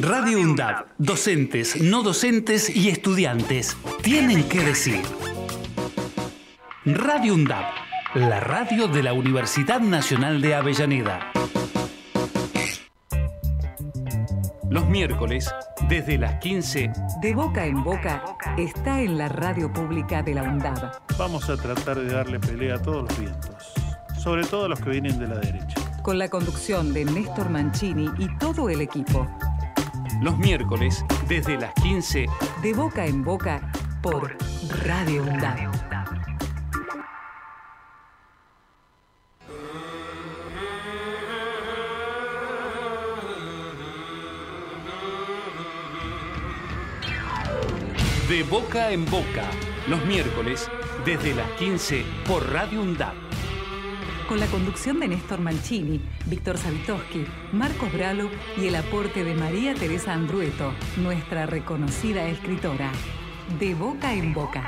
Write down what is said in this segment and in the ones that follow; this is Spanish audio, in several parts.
Radio UNDAB, docentes, no docentes y estudiantes tienen que decir. Radio UNDAB, la radio de la Universidad Nacional de Avellaneda. Los miércoles, desde las 15, De boca en boca está en la radio pública de la UNDAB. Vamos a tratar de darle pelea a todos los vientos, sobre todo a los que vienen de la derecha. Con la conducción de Néstor Mancini y todo el equipo. Los miércoles, desde las 15, De boca en boca por Radio UNDAB. De Boca en Boca, los miércoles, desde las 15, por Radio UNDAB. Con la conducción de Néstor Mancini, Víctor Savitoski, Marcos Bralo y el aporte de María Teresa Andrueto, nuestra reconocida escritora. De boca en boca.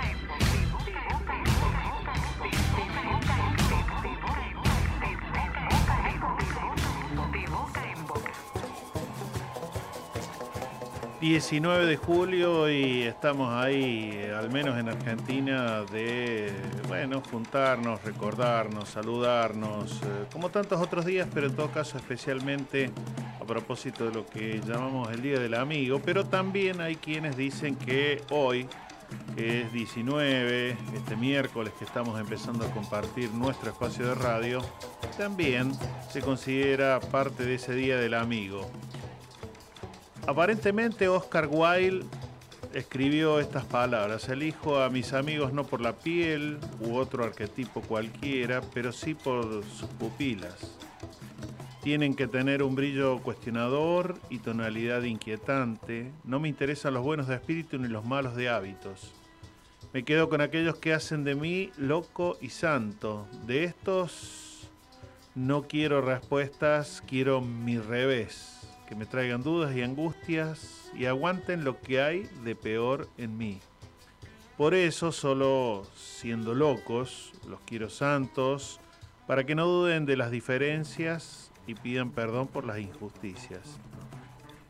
19 de julio y estamos ahí, al menos en Argentina, de, bueno, juntarnos, recordarnos, saludarnos, eh, como tantos otros días, pero en todo caso especialmente a propósito de lo que llamamos el Día del Amigo, pero también hay quienes dicen que hoy, que es 19, este miércoles que estamos empezando a compartir nuestro espacio de radio, también se considera parte de ese Día del Amigo. Aparentemente Oscar Wilde escribió estas palabras. Elijo a mis amigos no por la piel u otro arquetipo cualquiera, pero sí por sus pupilas. Tienen que tener un brillo cuestionador y tonalidad inquietante. No me interesan los buenos de espíritu ni los malos de hábitos. Me quedo con aquellos que hacen de mí loco y santo. De estos no quiero respuestas, quiero mi revés que me traigan dudas y angustias y aguanten lo que hay de peor en mí. Por eso, solo siendo locos, los quiero santos, para que no duden de las diferencias y pidan perdón por las injusticias.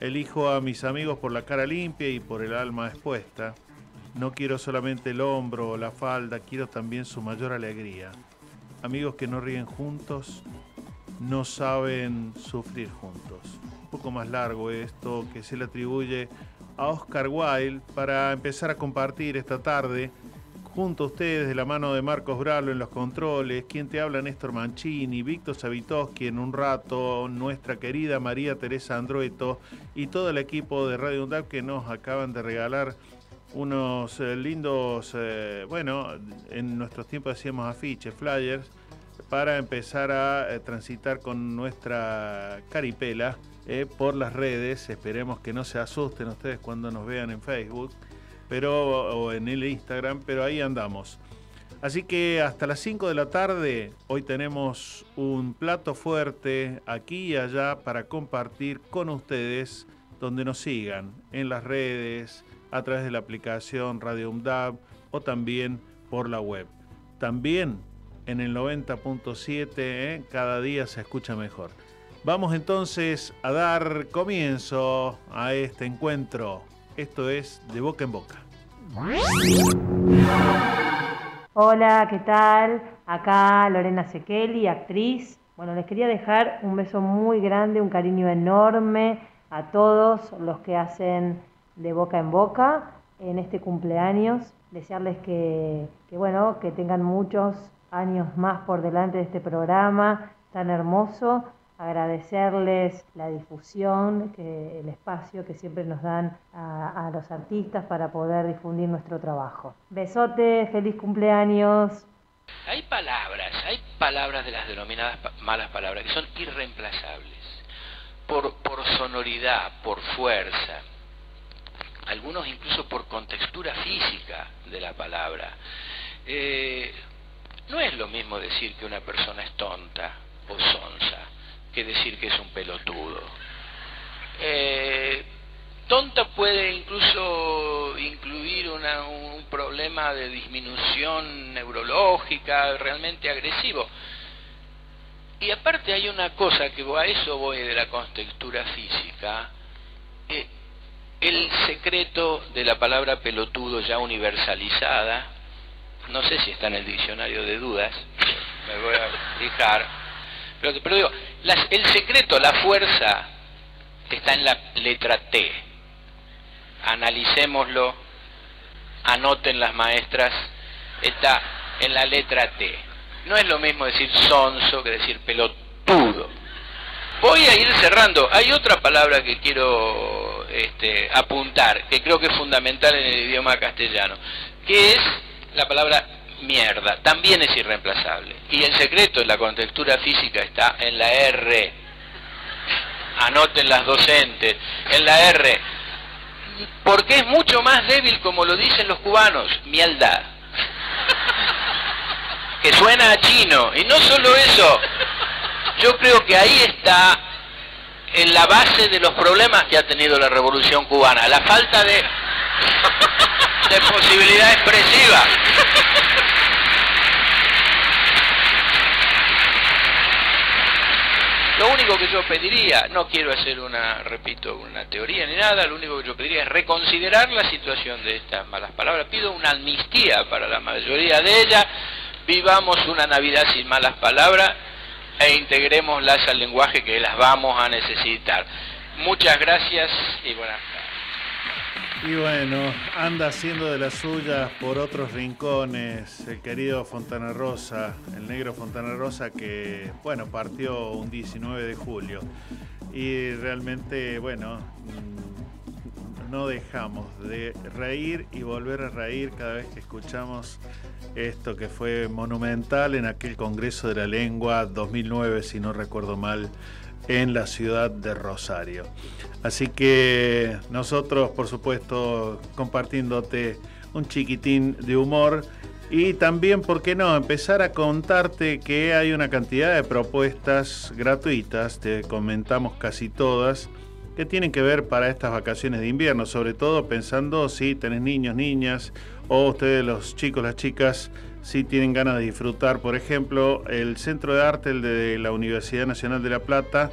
Elijo a mis amigos por la cara limpia y por el alma expuesta. No quiero solamente el hombro o la falda, quiero también su mayor alegría. Amigos que no ríen juntos, no saben sufrir juntos. Poco más largo esto que se le atribuye a Oscar Wilde para empezar a compartir esta tarde junto a ustedes de la mano de Marcos Bralo en los controles, quien te habla Néstor Mancini, Víctor Savitoski en un rato, nuestra querida María Teresa Andrueto y todo el equipo de Radio UNDAP que nos acaban de regalar unos eh, lindos, eh, bueno, en nuestros tiempos decíamos afiches, flyers, para empezar a eh, transitar con nuestra caripela eh, por las redes. Esperemos que no se asusten ustedes cuando nos vean en Facebook pero, o en el Instagram, pero ahí andamos. Así que hasta las 5 de la tarde, hoy tenemos un plato fuerte aquí y allá para compartir con ustedes donde nos sigan en las redes, a través de la aplicación Radio UMDAB o también por la web. También en el 90.7, ¿eh? cada día se escucha mejor. Vamos entonces a dar comienzo a este encuentro. Esto es De Boca en Boca. Hola, ¿qué tal? Acá Lorena Sekeli, actriz. Bueno, les quería dejar un beso muy grande, un cariño enorme a todos los que hacen de boca en boca en este cumpleaños. Desearles que, que, bueno, que tengan muchos años más por delante de este programa tan hermoso. Agradecerles la difusión, que, el espacio que siempre nos dan a, los artistas para poder difundir nuestro trabajo. Besote, feliz cumpleaños. Hay palabras, hay palabras de las denominadas malas palabras que son irreemplazables por, por sonoridad, por fuerza, algunos incluso por contextura física de la palabra. Eh, no es lo mismo decir que una persona es tonta o sonsa que decir que es un pelotudo. Eh, tonta puede incluso incluir un problema de disminución neurológica realmente agresivo. Y aparte hay una cosa que a eso voy de la contextura física, eh, el secreto de la palabra pelotudo ya universalizada, no sé si está en el diccionario de dudas, me voy a fijar, pero, digo, el secreto, la fuerza, está en la letra T. Analicémoslo, anoten las maestras, está en la letra T. No es lo mismo decir sonso que decir pelotudo. Voy a ir cerrando. Hay otra palabra que quiero este, apuntar, que creo que es fundamental en el idioma castellano, que es la palabra mierda. También es irreemplazable. Y el secreto en la contextura física está en la R. Anoten las docentes. En la R. Porque es mucho más débil, como lo dicen los cubanos, mielda que suena a chino. Y no solo eso, yo creo que ahí está en la base de los problemas que ha tenido la revolución cubana, la falta de, posibilidad expresiva. Lo único que yo pediría, no quiero hacer una, repito, una teoría ni nada, lo único que yo pediría es reconsiderar la situación de estas malas palabras. Pido una amnistía para la mayoría de ellas, vivamos una Navidad sin malas palabras e integrémoslas al lenguaje que las vamos a necesitar. Muchas gracias y buenas tardes. Y bueno, anda haciendo de las suyas por otros rincones el querido Fontana Rosa, el negro Fontana Rosa que, bueno, partió un 19 de julio. Y realmente, bueno, no dejamos de reír y volver a reír cada vez que escuchamos esto que fue monumental en aquel Congreso de la Lengua 2009, si no recuerdo mal, en la ciudad de Rosario. Así que nosotros, por supuesto, compartiéndote un chiquitín de humor y también, ¿por qué no?, empezar a contarte que hay una cantidad de propuestas gratuitas, te comentamos casi todas, que tienen que ver para estas vacaciones de invierno, sobre todo pensando si tenés niños, niñas, o ustedes los chicos, las chicas, si tienen ganas de disfrutar. Por ejemplo, el Centro de Arte de la Universidad Nacional de La Plata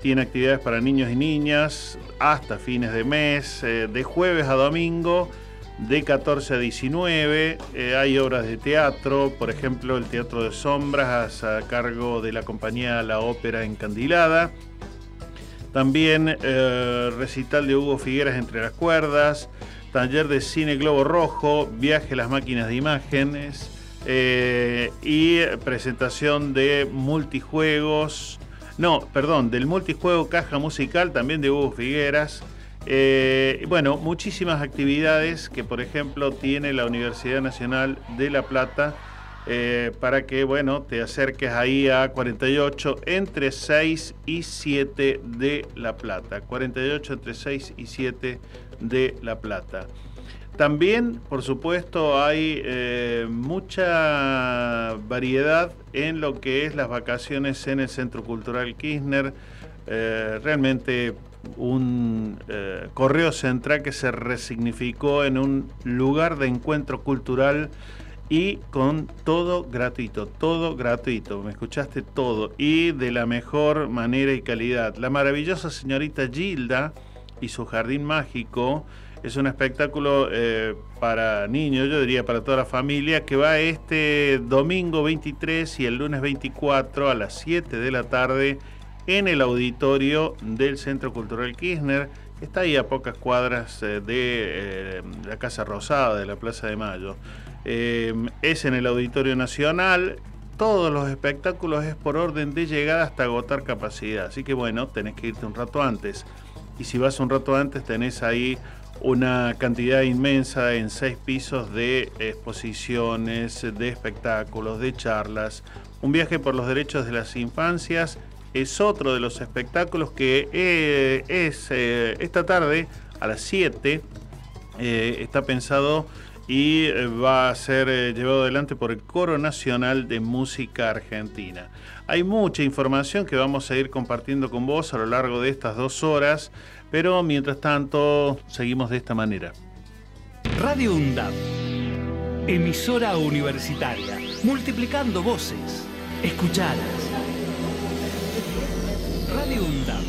tiene actividades para niños y niñas hasta fines de mes, eh, de jueves a domingo, de 14 a 19. Eh, hay obras de teatro, por ejemplo, el Teatro de Sombras a cargo de la compañía La Ópera Encandilada. También eh, recital de Hugo Figueras entre las cuerdas, taller de cine Globo Rojo, viaje a las máquinas de imágenes eh, y presentación de multijuegos, no, perdón, del multijuego Caja Musical también de Hugo Figueras. Eh, bueno, muchísimas actividades que por ejemplo tiene la Universidad Nacional de La Plata eh, para que, bueno, te acerques ahí a 48 entre 6 y 7 de La Plata. 48 entre 6 y 7 de La Plata. También, por supuesto, hay eh, mucha variedad en lo que es las vacaciones en el Centro Cultural Kirchner. Eh, realmente un correo central que se resignificó en un lugar de encuentro cultural y con todo gratuito, todo gratuito, me escuchaste todo y de la mejor manera y calidad. La maravillosa señorita Gilda y su jardín mágico es un espectáculo eh, para niños, yo diría para toda la familia, que va este domingo 23 y el lunes 24 a las 7 de la tarde en el auditorio del Centro Cultural Kirchner. Está ahí a pocas cuadras eh, de eh, la Casa Rosada, de la Plaza de Mayo. Em, es en el Auditorio Nacional. Todos los espectáculos es por orden de llegada hasta agotar capacidad. Así que bueno, tenés que irte un rato antes. Y si vas un rato antes tenés ahí una cantidad inmensa en seis pisos de exposiciones, de espectáculos, de charlas. Un viaje por los derechos de las infancias es otro de los espectáculos que eh, es eh, esta tarde a las 7. Eh, está pensado y va a ser llevado adelante por el Coro Nacional de Música Argentina. Hay mucha información que vamos a ir compartiendo con vos a lo largo de estas dos horas, pero mientras tanto seguimos de esta manera. Radio UNDAP, emisora universitaria, multiplicando voces, escuchadas. Radio UNDAP.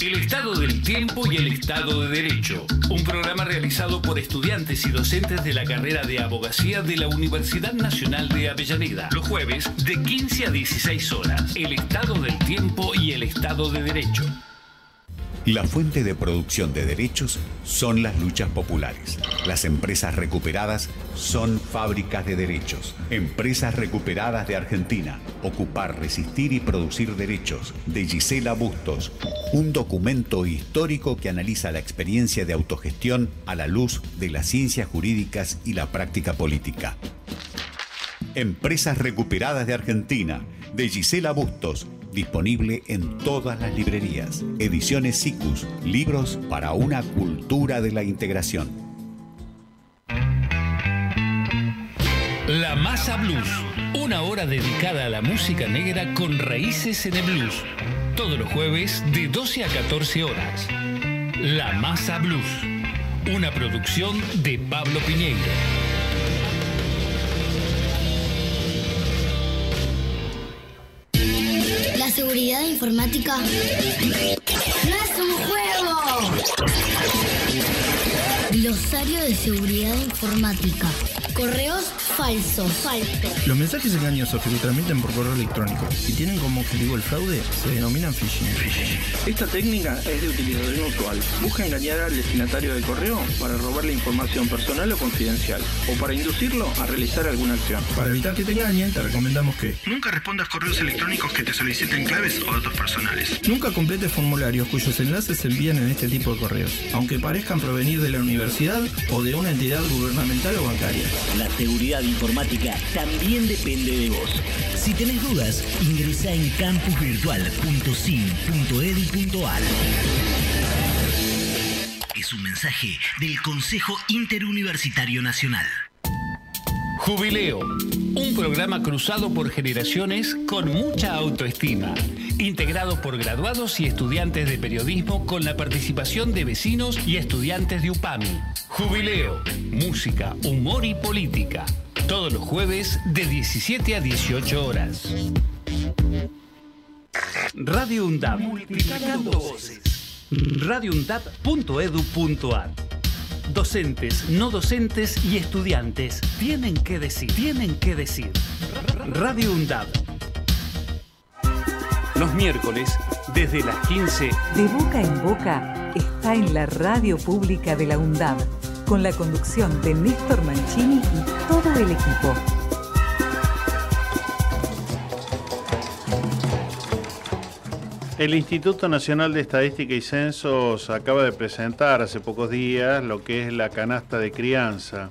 El Estado del Tiempo y el Estado de Derecho. Un programa realizado por estudiantes y docentes de la carrera de abogacía de la Universidad Nacional de Avellaneda. Los jueves de 15 a 16 horas. El Estado del Tiempo y el Estado de Derecho. La fuente de producción de derechos son las luchas populares. Las empresas recuperadas son fábricas de derechos. Empresas recuperadas de Argentina. Ocupar, resistir y producir derechos. De Gisela Bustos. Un documento histórico que analiza la experiencia de autogestión a la luz de las ciencias jurídicas y la práctica política. Empresas recuperadas de Argentina. De Gisela Bustos Disponible en todas las librerías. Ediciones SICUS. Libros para una cultura de la integración. La Masa Blues. Una hora dedicada a la música negra con raíces en el blues. Todos los jueves de 12 a 14 horas. La Masa Blues. Una producción de Pablo Piñeiro. Informática no es un juego. Glosario de seguridad informática. Correos falsos. Falsos. Los mensajes engañosos que se transmiten por correo electrónico y tienen como objetivo el fraude se denominan phishing. Esta técnica es de utilización usual. Busca engañar al destinatario del correo para robarle información personal o confidencial o para inducirlo a realizar alguna acción. Para evitar que te engañen, te recomendamos que nunca respondas correos electrónicos que te soliciten claves o datos personales. Nunca completes formularios cuyos enlaces se envían en este tipo de correos, aunque parezcan provenir de la universidad o de una entidad gubernamental o bancaria. La seguridad informática también depende de vos. Si tenés dudas, ingresa en campusvirtual.sim.edu.ar. Es un mensaje del Consejo Interuniversitario Nacional. Jubileo, un programa cruzado por generaciones con mucha autoestima, integrado por graduados y estudiantes de periodismo con la participación de vecinos y estudiantes de UPAMI. Jubileo, música, humor y política, todos los jueves de 17 a 18 horas. Radio UNDAP, multiplicando voces. radioundap.edu.ar Docentes, no docentes y estudiantes tienen que decir, tienen que decir. Radio UNDAB. Los miércoles, desde las 15. De boca en boca está en la radio pública de la UNDAB, con la conducción de Néstor Mancini y todo el equipo. El Instituto Nacional de Estadística y Censos acaba de presentar hace pocos días lo que es la canasta de crianza.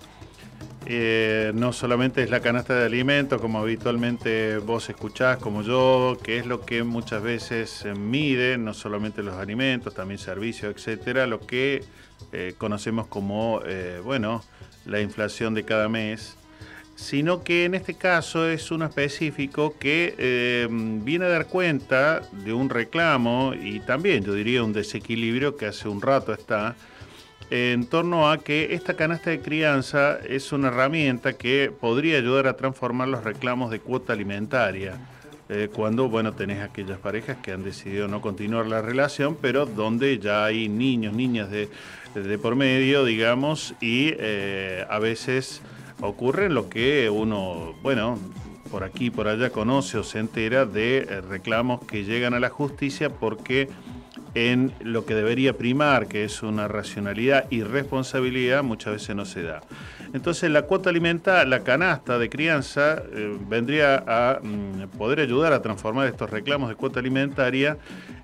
Eh, no solamente es la canasta de alimentos, como habitualmente vos escuchás, como yo, que es lo que muchas veces mide, no solamente los alimentos, también servicios, etcétera, lo que eh, conocemos como, eh, bueno, la inflación de cada mes sino que en este caso es uno específico que viene a dar cuenta de un reclamo y también yo diría un desequilibrio que hace un rato está en torno a que esta canasta de crianza es una herramienta que podría ayudar a transformar los reclamos de cuota alimentaria. Eh, cuando, bueno, tenés aquellas parejas que han decidido no continuar la relación, pero donde ya hay niños, niñas de, por medio, digamos, y eh, a veces ocurre lo que uno, bueno, por aquí por allá conoce o se entera de eh, reclamos que llegan a la justicia porque en lo que debería primar, que es una racionalidad y responsabilidad, muchas veces no se da. Entonces la cuota alimentaria, la canasta de crianza, eh, vendría a mm, poder ayudar a transformar estos reclamos de cuota alimentaria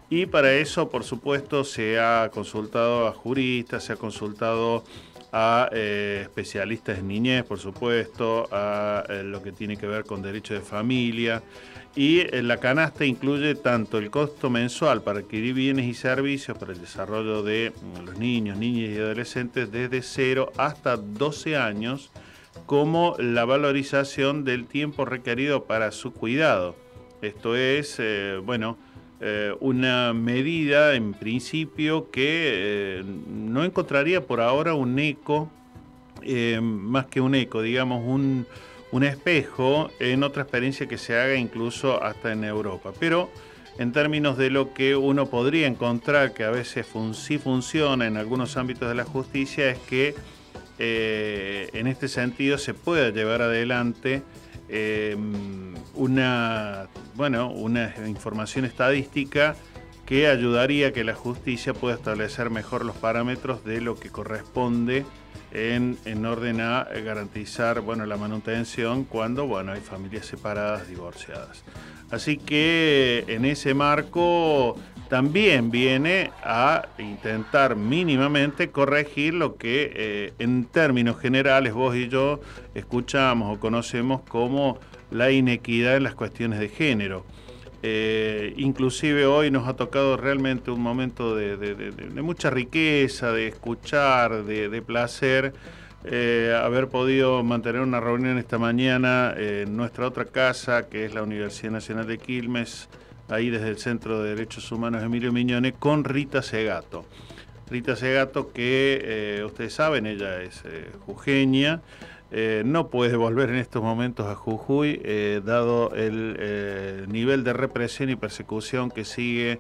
y para eso, por supuesto, se ha consultado a juristas, se ha consultado a eh, especialistas en niñez, por supuesto, a eh, lo que tiene que ver con derecho de familia. Y eh, la canasta incluye tanto el costo mensual para adquirir bienes y servicios para el desarrollo de mm, los niños, niñas y adolescentes desde 0 hasta 12 años, como la valorización del tiempo requerido para su cuidado. Esto es, bueno, eh, una medida en principio que eh, no encontraría por ahora un eco eh, más que un eco, digamos, un, un espejo en otra experiencia que se haga incluso hasta en Europa. Pero en términos de lo que uno podría encontrar, que a veces sí funciona en algunos ámbitos de la justicia, es que eh, en este sentido se pueda llevar adelante eh, una, bueno, una información estadística que ayudaría a que la justicia pueda establecer mejor los parámetros de lo que corresponde en, en, orden a garantizar bueno, la manutención cuando bueno, hay familias separadas, divorciadas. Así que en ese marco también viene a intentar mínimamente corregir lo que eh, en términos generales vos y yo escuchamos o conocemos como la inequidad en las cuestiones de género. Eh, inclusive hoy nos ha tocado realmente un momento de, mucha riqueza, de escuchar, de, placer, eh, haber podido mantener una reunión esta mañana en nuestra otra casa, que es la Universidad Nacional de Quilmes, ahí desde el Centro de Derechos Humanos Emilio Miñone, con Rita Segato. Rita Segato, que eh, ustedes saben, ella es eh, no puede volver en estos momentos a Jujuy, dado el nivel de represión y persecución que sigue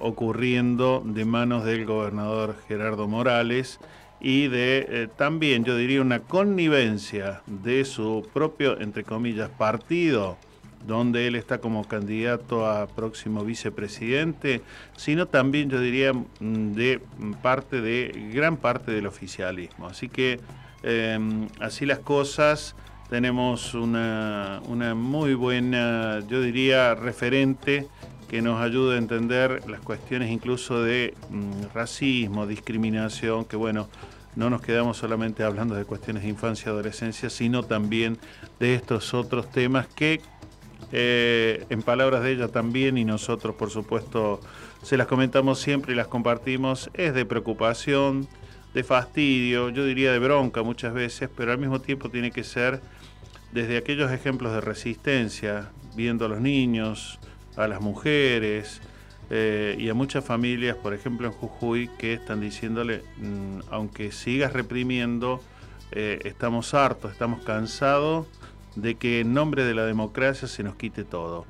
ocurriendo de manos del gobernador Gerardo Morales y de eh, también, yo diría, una connivencia de su propio, entre comillas, partido, donde él está como candidato a próximo vicepresidente, sino también, yo diría, mm, de parte de, gran parte del oficialismo. Así que, em, así las cosas, tenemos una, una muy buena, yo diría, referente que nos ayuda a entender las cuestiones incluso de mm, racismo, discriminación, que bueno, no nos quedamos solamente hablando de cuestiones de infancia y adolescencia, sino también de estos otros temas que, eh, en palabras de ella también, y nosotros por supuesto se las comentamos siempre y las compartimos, es de preocupación, de fastidio, yo diría de bronca muchas veces, pero al mismo tiempo tiene que ser desde aquellos ejemplos de resistencia, viendo a los niños, a las mujeres eh, y a muchas familias, por ejemplo en Jujuy, que están diciéndole, mm, aunque sigas reprimiendo, eh, estamos hartos, estamos cansados de que en nombre de la democracia se nos quite todo.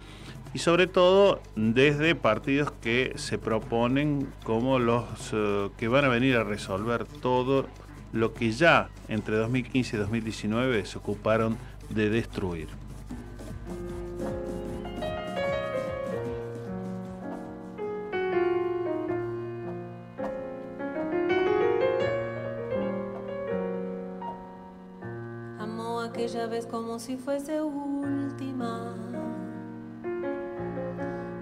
Y sobre todo desde partidos que se proponen como los eh, que van a venir a resolver todo lo que ya entre 2015 y 2019 se ocuparon de destruir. aquella vez como si fuese última.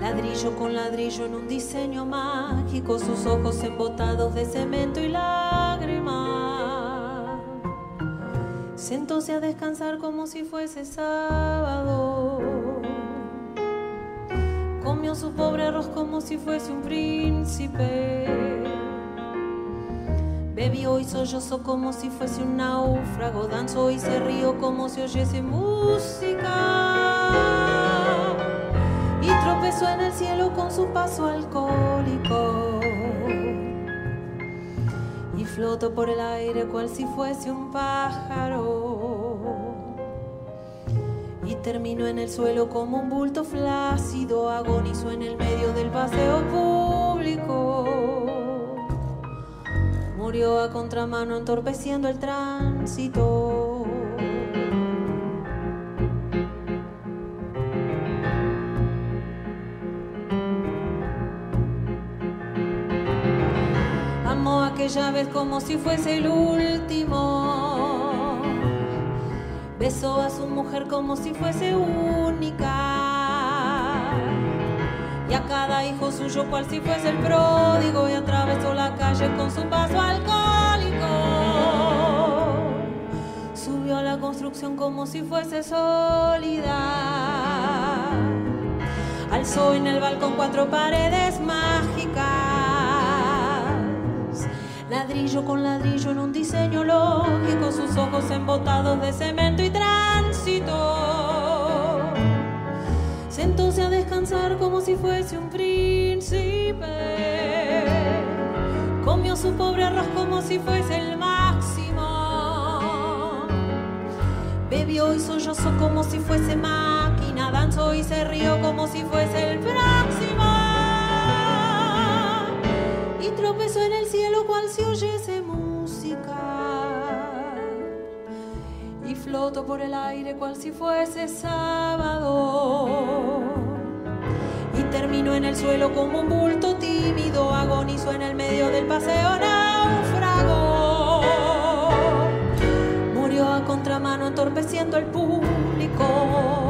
ladrillo con ladrillo en un diseño mágico, sus ojos embotados de cemento y lágrimas. Sentóse a descansar como si fuese sábado. Comió su pobre arroz como si fuese un príncipe Bebió y sollozó como si fuese un náufrago, danzó y se rió como si oyese música. Tropezó en el cielo con su paso alcohólico. Y flotó por el aire cual si fuese un pájaro. Y terminó en el suelo como un bulto flácido, agonizó en el medio del paseo público murió a contramano entorpeciendo el tránsito. Aquella vez como si fuese el último. Besó a su mujer como si fuese única y a cada hijo suyo cual si fuese el pródigo y atravesó la calle con su paso alcohólico. Subió a la construcción como si fuese sólida. Alzó en el balcón cuatro paredes mágicas. Ladrillo con ladrillo en un diseño lógico, sus ojos embotados de cemento y tránsito. Sentóse a descansar como si fuese un príncipe. Comió su pobre arroz como si fuese el máximo. Bebió y sollozó como si fuese máquina. Danzó y se rió como si fuese el próximo. Y tropezó en el cielo cual si oyese música. Y flotó por el aire cual si fuese sábado y terminó en el suelo como un bulto tímido, agonizó en el medio del paseo náufrago. Murió a contramano entorpeciendo el público.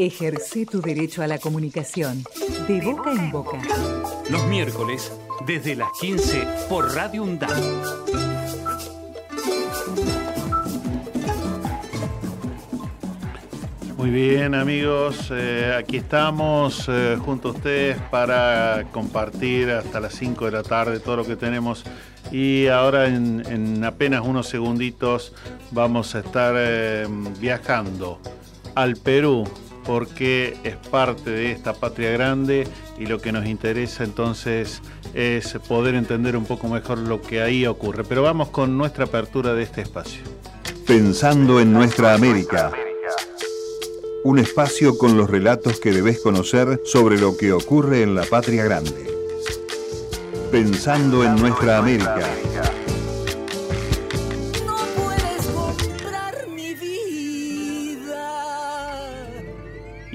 Ejerce tu derecho a la comunicación de boca en boca. Los miércoles, desde las 15 por Radio UNDAP. Muy bien amigos, eh, aquí estamos eh, junto a ustedes para compartir hasta las 5 de la tarde todo lo que tenemos y ahora en, en apenas unos segunditos vamos a estar eh, viajando al Perú porque es parte de esta patria grande y lo que nos interesa entonces es poder entender un poco mejor lo que ahí ocurre. Pero vamos con nuestra apertura de este espacio. Pensando en nuestra América. Un espacio con los relatos que debes conocer sobre lo que ocurre en la patria grande. Pensando en nuestra América.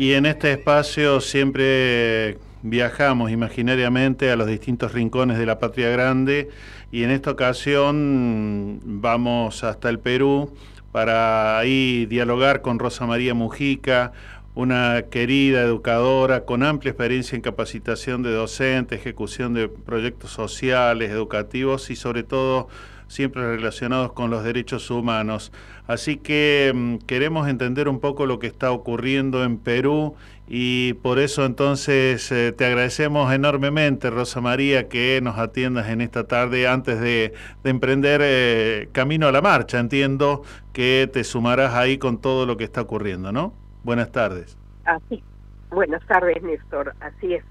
Y en este espacio siempre viajamos imaginariamente a los distintos rincones de la patria grande y en esta ocasión vamos hasta el Perú para ahí dialogar con Rosa María Mujica, una querida educadora con amplia experiencia en capacitación de docentes, ejecución de proyectos sociales, educativos y sobre todo siempre relacionados con los derechos humanos. Así que mm, queremos entender un poco lo que está ocurriendo en Perú y por eso entonces eh, te agradecemos enormemente, Rosa María, que nos atiendas en esta tarde antes de, de emprender eh, camino a la marcha. Entiendo que te sumarás ahí con todo lo que está ocurriendo, ¿no? Buenas tardes. Así. Buenas tardes, Néstor. Así es.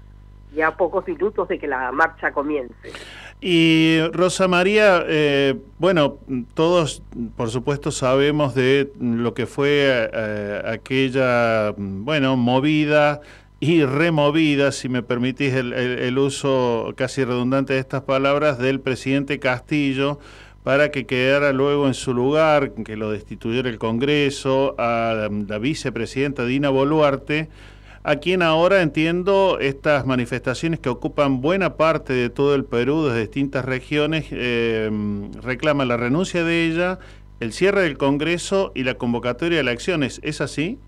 Ya pocos minutos de que la marcha comience. Y Rosa María, eh, bueno, todos por supuesto sabemos de lo que fue eh, aquella, bueno, movida y removida, si me permitís el, el, el, uso casi redundante de estas palabras, del presidente Castillo para que quedara luego en su lugar, que lo destituyera el Congreso, a la vicepresidenta Dina Boluarte, a quien ahora entiendo estas manifestaciones que ocupan buena parte de todo el Perú, de distintas regiones, eh, reclaman la renuncia de ella, el cierre del Congreso y la convocatoria de elecciones. ¿Es así?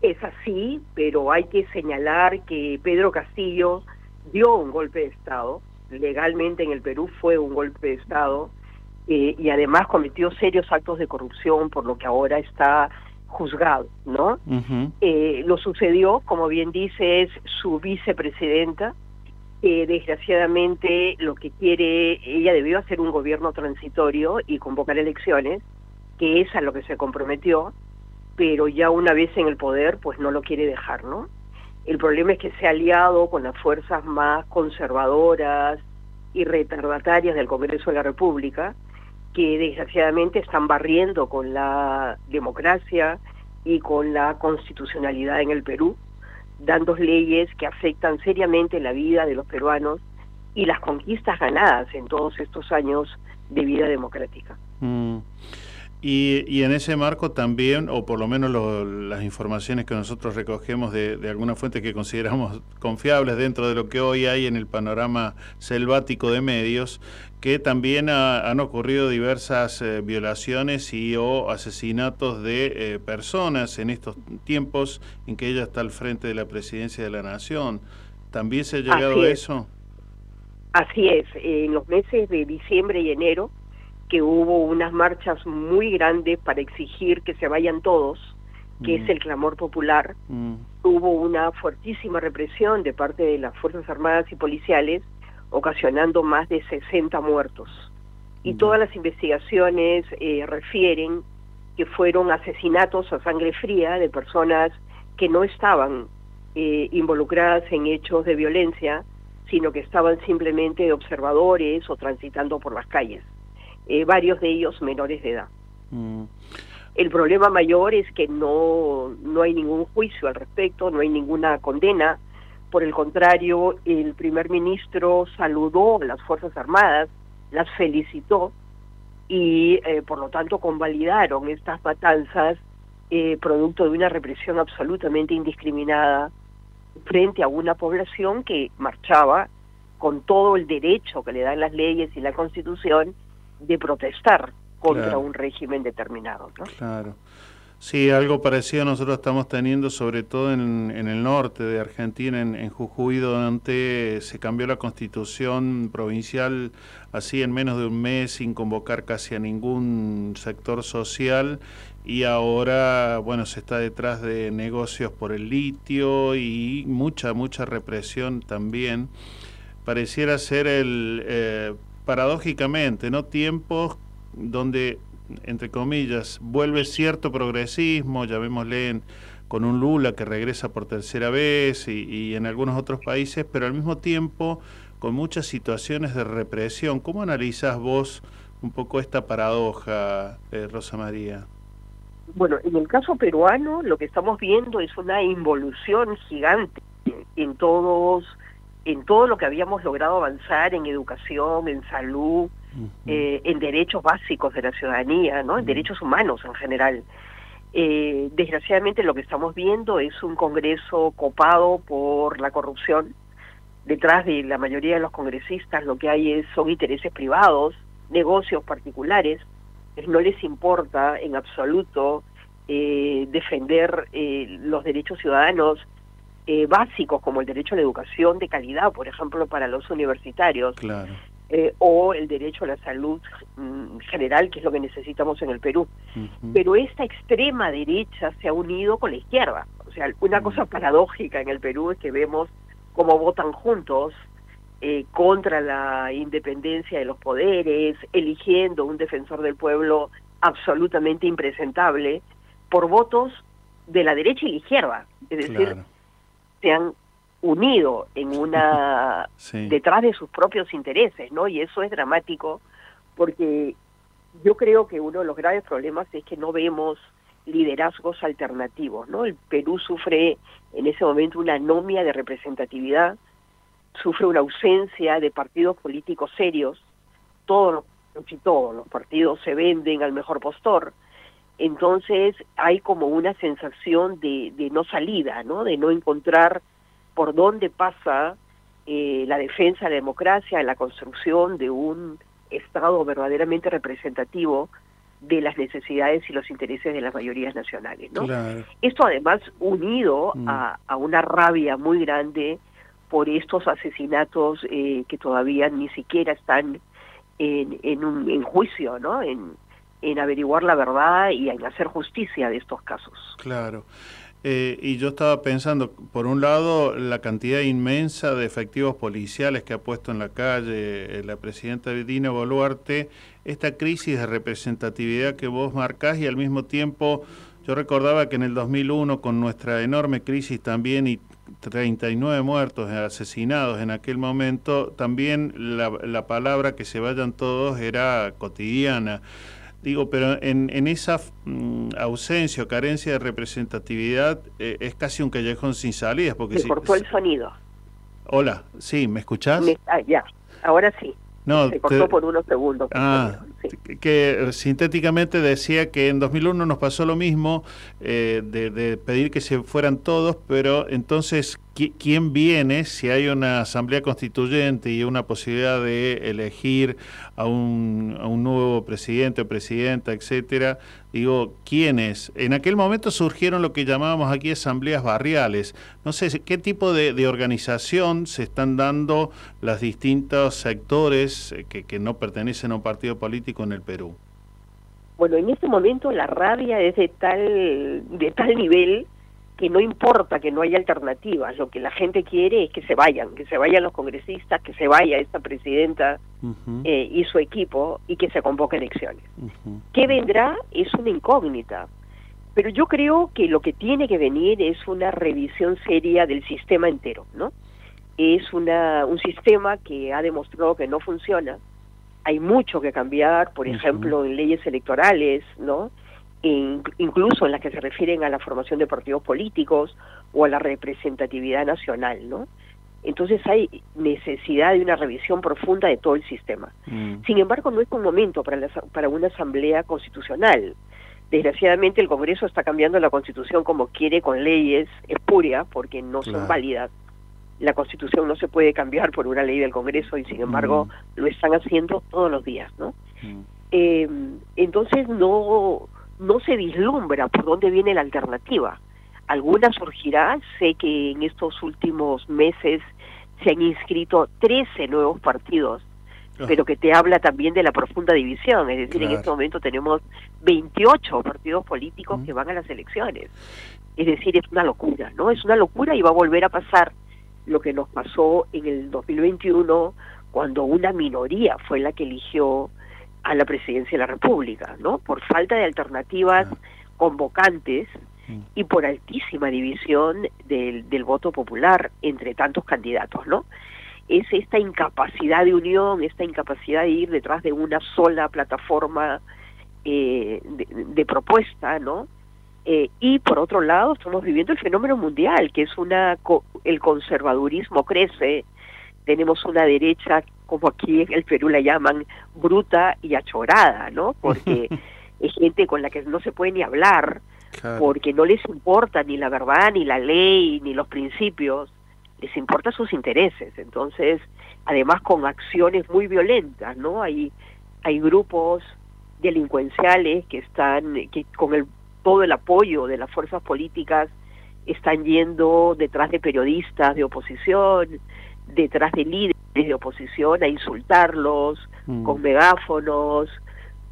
Es así, pero hay que señalar que Pedro Castillo dio un golpe de Estado, legalmente en el Perú fue un golpe de Estado, eh, y además cometió serios actos de corrupción, por lo que ahora está juzgado, ¿no? Uh -huh. eh, lo sucedió, como bien dice, es su vicepresidenta. Eh, desgraciadamente, lo que quiere, ella debió hacer un gobierno transitorio y convocar elecciones, que es a lo que se comprometió, pero ya una vez en el poder, pues no lo quiere dejar, ¿no? El problema es que se ha aliado con las fuerzas más conservadoras y retardatarias del Congreso de la República, que desgraciadamente están barriendo con la democracia y con la constitucionalidad en el Perú. dando leyes que afectan seriamente la vida de los peruanos y las conquistas ganadas en todos estos años de vida democrática. Mm. Y, en ese marco también, o por lo menos las informaciones que nosotros recogemos de, alguna fuente que consideramos confiables dentro de lo que hoy hay en el panorama selvático de medios, que también han ocurrido diversas eh, violaciones y o asesinatos de eh, personas en estos tiempos en que ella está al frente de la presidencia de la nación. ¿También se ha llegado a eso? Así es, en los meses de diciembre y enero que hubo unas marchas muy grandes para exigir que se vayan todos, que es mm. el clamor popular. Mm. Hubo una fuertísima represión de parte de las Fuerzas Armadas y policiales, ocasionando más de 60 muertos. Y mm. todas las investigaciones eh, refieren que fueron asesinatos a sangre fría de personas que no estaban eh, involucradas en hechos de violencia, sino que estaban simplemente observadores o transitando por las calles. Eh, varios de ellos menores de edad. Mm. El problema mayor es que no, no hay ningún juicio al respecto, no hay ninguna condena. Por el contrario, el primer ministro saludó a las Fuerzas Armadas, las felicitó y eh, por lo tanto convalidaron estas matanzas eh, producto de una represión absolutamente indiscriminada frente a una población que marchaba con todo el derecho que le dan las leyes y la constitución de protestar contra un régimen determinado. ¿no? Claro. Sí, algo parecido nosotros estamos teniendo, sobre todo en, el norte de Argentina, en, Jujuy, donde se cambió la constitución provincial así en menos de un mes, sin convocar casi a ningún sector social, y ahora, bueno, se está detrás de negocios por el litio y mucha, mucha represión también. Pareciera ser el... Eh, paradójicamente, ¿no? Tiempos donde, entre comillas, vuelve cierto progresismo, llamémosle con un Lula que regresa por tercera vez y, en algunos otros países, pero al mismo tiempo con muchas situaciones de represión. ¿Cómo analizas vos un poco esta paradoja, eh, Rosa María? Bueno, en el caso peruano lo que estamos viendo es una involución gigante en todos en todo lo que habíamos logrado avanzar en educación, en salud, eh, en derechos básicos de la ciudadanía, ¿no? En derechos humanos en general. Eh, desgraciadamente lo que estamos viendo es un Congreso copado por la corrupción. Detrás de la mayoría de los congresistas lo que hay es, son intereses privados, negocios particulares. No les importa en absoluto eh, defender los derechos ciudadanos eh, básicos como el derecho a la educación de calidad, por ejemplo, para los universitarios, eh, o el derecho a la salud mm, general, que es lo que necesitamos en el Perú. Pero esta extrema derecha se ha unido con la izquierda. O sea, una cosa paradójica en el Perú es que vemos cómo votan juntos eh, contra la independencia de los poderes, eligiendo un defensor del pueblo absolutamente impresentable por votos de la derecha y la izquierda. Es decir, se han unido en una detrás de sus propios intereses, ¿no? Y eso es dramático porque yo creo que uno de los graves problemas es que no vemos liderazgos alternativos, ¿no? El Perú sufre en ese momento una anomia de representatividad, sufre una ausencia de partidos políticos serios, todos los, todos los partidos se venden al mejor postor, entonces hay como una sensación de, de no salida, ¿no? De no encontrar por dónde pasa eh, la defensa de la democracia, la construcción de un Estado verdaderamente representativo de las necesidades y los intereses de las mayorías nacionales. ¿no? Esto además unido mm. a, a, una rabia muy grande por estos asesinatos eh, que todavía ni siquiera están en, en, un, en juicio, ¿no? En, en averiguar la verdad y en hacer justicia de estos casos. Claro. Eh, y yo estaba pensando, por un lado, la cantidad inmensa de efectivos policiales que ha puesto en la calle eh, la presidenta Dina Boluarte, esta crisis de representatividad que vos marcás y al mismo tiempo yo recordaba que en el 2001, con nuestra enorme crisis también y 39 muertos, asesinados en aquel momento, también la palabra que se vayan todos era cotidiana. Digo, pero en, en esa mm, ausencia o carencia de representatividad eh, es casi un callejón sin salidas. Porque Se si- cortó el sonido. Hola, sí, ¿me escuchás? Me- ah, ya, ahora sí. No, Se cortó te- por unos segundos. Ah, que eh, sintéticamente decía que en 2001 nos pasó lo mismo eh, de, de pedir que se fueran todos, pero entonces, ¿qui- ¿quién viene si hay una asamblea constituyente y una posibilidad de elegir a un, a un nuevo presidente o presidenta, etcétera? Digo, ¿quiénes? En aquel momento surgieron lo que llamábamos aquí asambleas barriales. No sé, ¿qué tipo de, organización se están dando los distintos sectores eh, que, que no pertenecen a un partido político en el Perú? Bueno, en este momento la rabia es de tal, de tal nivel que no importa que no haya alternativas, lo que la gente quiere es que se vayan, que se vayan los congresistas, que se vaya esta presidenta eh, y su equipo y que se convoque elecciones. ¿Qué vendrá? Es una incógnita. Pero yo creo que lo que tiene que venir es una revisión seria del sistema entero, ¿no? Es una, un sistema que ha demostrado que no funciona. Hay mucho que cambiar, por ejemplo, en leyes electorales, ¿no? In- incluso en las que se refieren a la formación de partidos políticos o a la representatividad nacional, ¿no? Entonces hay necesidad de una revisión profunda de todo el sistema. Sin embargo, no es un momento para, la- para una asamblea constitucional. Desgraciadamente, el Congreso está cambiando la Constitución como quiere con leyes espurias porque no son válidas. La Constitución no se puede cambiar por una ley del Congreso y, sin embargo, lo están haciendo todos los días, ¿no? Eh, entonces no no se vislumbra por dónde viene la alternativa. Alguna surgirá, sé que en estos últimos meses se han inscrito 13 nuevos partidos, pero que te habla también de la profunda división, es decir, en este momento tenemos 28 partidos políticos que van a las elecciones. Es decir, es una locura, ¿no? Es una locura y va a volver a pasar lo que nos pasó en el 2021 cuando una minoría fue la que eligió a la presidencia de la República, ¿no? Por falta de alternativas convocantes y por altísima división del, del voto popular entre tantos candidatos, ¿no? Es esta incapacidad de unión, esta incapacidad de ir detrás de una sola plataforma eh, de, de propuesta, ¿no? Eh, y por otro lado estamos viviendo el fenómeno mundial, que es una co- el conservadurismo crece, tenemos una derecha como aquí en el Perú la llaman bruta y achorada, ¿no? Porque es gente con la que no se puede ni hablar, porque no les importa ni la verdad, ni la ley, ni los principios, les importa sus intereses. Entonces, además con acciones muy violentas, ¿no? Hay, hay grupos delincuenciales que están, que con el, todo el apoyo de las fuerzas políticas están yendo detrás de periodistas de oposición, detrás de líderes de oposición a insultarlos con megáfonos,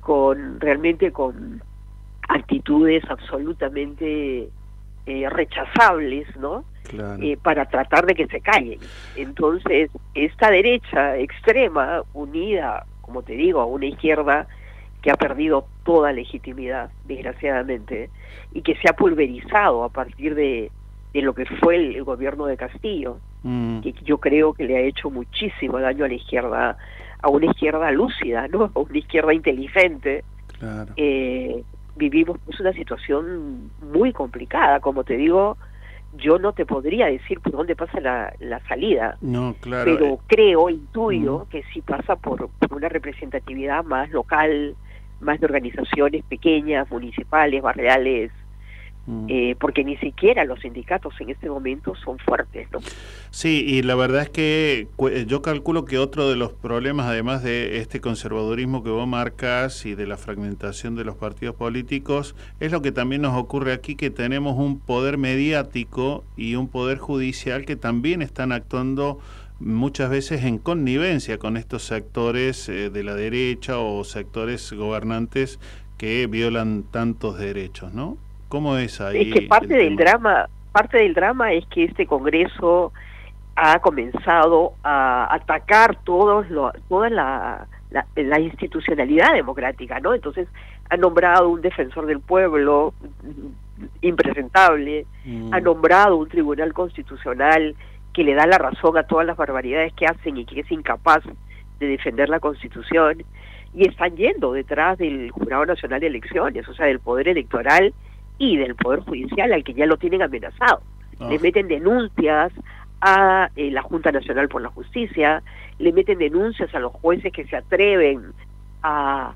con realmente con actitudes absolutamente eh, rechazables, ¿no? Eh, para tratar de que se callen. Entonces, esta derecha extrema, unida, como te digo, a una izquierda que ha perdido toda legitimidad, desgraciadamente, y que se ha pulverizado a partir de, de lo que fue el, el gobierno de Castillo, que yo creo que le ha hecho muchísimo daño a la izquierda, a una izquierda lúcida, ¿no? A una izquierda inteligente. Eh, vivimos pues, una situación muy complicada, como te digo, yo no te podría decir por dónde pasa la, la salida, No, claro. pero eh, creo, intuyo que sí pasa por, por una representatividad más local, más de organizaciones pequeñas, municipales, barriales, eh, porque ni siquiera los sindicatos en este momento son fuertes, ¿no? Sí, y la verdad es que eh, yo calculo que otro de los problemas, además de este conservadurismo que vos marcas y de la fragmentación de los partidos políticos, es lo que también nos ocurre aquí, que tenemos un poder mediático y un poder judicial que también están actuando muchas veces en connivencia con estos sectores eh, de la derecha o sectores gobernantes que violan tantos derechos, ¿no? ¿Cómo es ahí? Es que parte el del drama, parte del drama es que este Congreso ha comenzado a atacar todos lo, toda la, la, la institucionalidad democrática, ¿no? Entonces ha nombrado un defensor del pueblo mm, impresentable, ha nombrado un tribunal constitucional que le da la razón a todas las barbaridades que hacen y que es incapaz de defender la Constitución y están yendo detrás del Jurado Nacional de Elecciones, o sea, del Poder Electoral y del Poder Judicial al que ya lo tienen amenazado. Ah. Le meten denuncias a eh, la Junta Nacional por la Justicia, le meten denuncias a los jueces que se atreven a,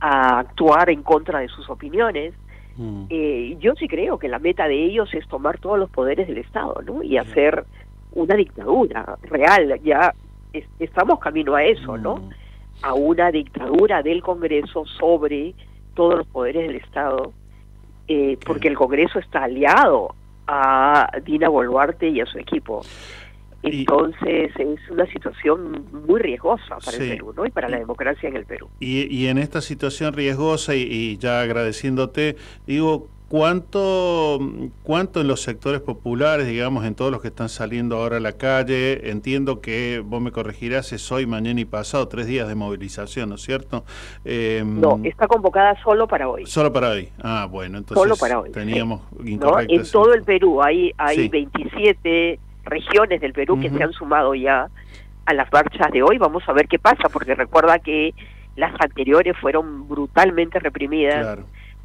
a actuar en contra de sus opiniones. Mm. Eh, yo sí creo que la meta de ellos es tomar todos los poderes del Estado, ¿no? Y hacer una dictadura real. Ya es- estamos camino a eso, ¿no? A una dictadura del Congreso sobre todos los poderes del Estado, eh, porque el Congreso está aliado a Dina Boluarte y a su equipo. Entonces es una situación muy riesgosa para Sí. el Perú, ¿no? Y para la democracia en el Perú. Y, y en esta situación riesgosa y, y ya agradeciéndote, digo, ¿cuánto, ¿cuánto en los sectores populares, digamos, en todos los que están saliendo ahora a la calle? Entiendo que vos me corregirás, es hoy, mañana y pasado, tres días de movilización, ¿no es cierto? Eh, No, está convocada solo para hoy. Solo para hoy. Ah, bueno, entonces Solo para hoy, teníamos ¿no? incorrecto En todo el Perú hay, hay Sí. 27 regiones del Perú que se han sumado ya a las marchas de hoy. Vamos a ver qué pasa, porque recuerda que las anteriores fueron brutalmente reprimidas, Claro.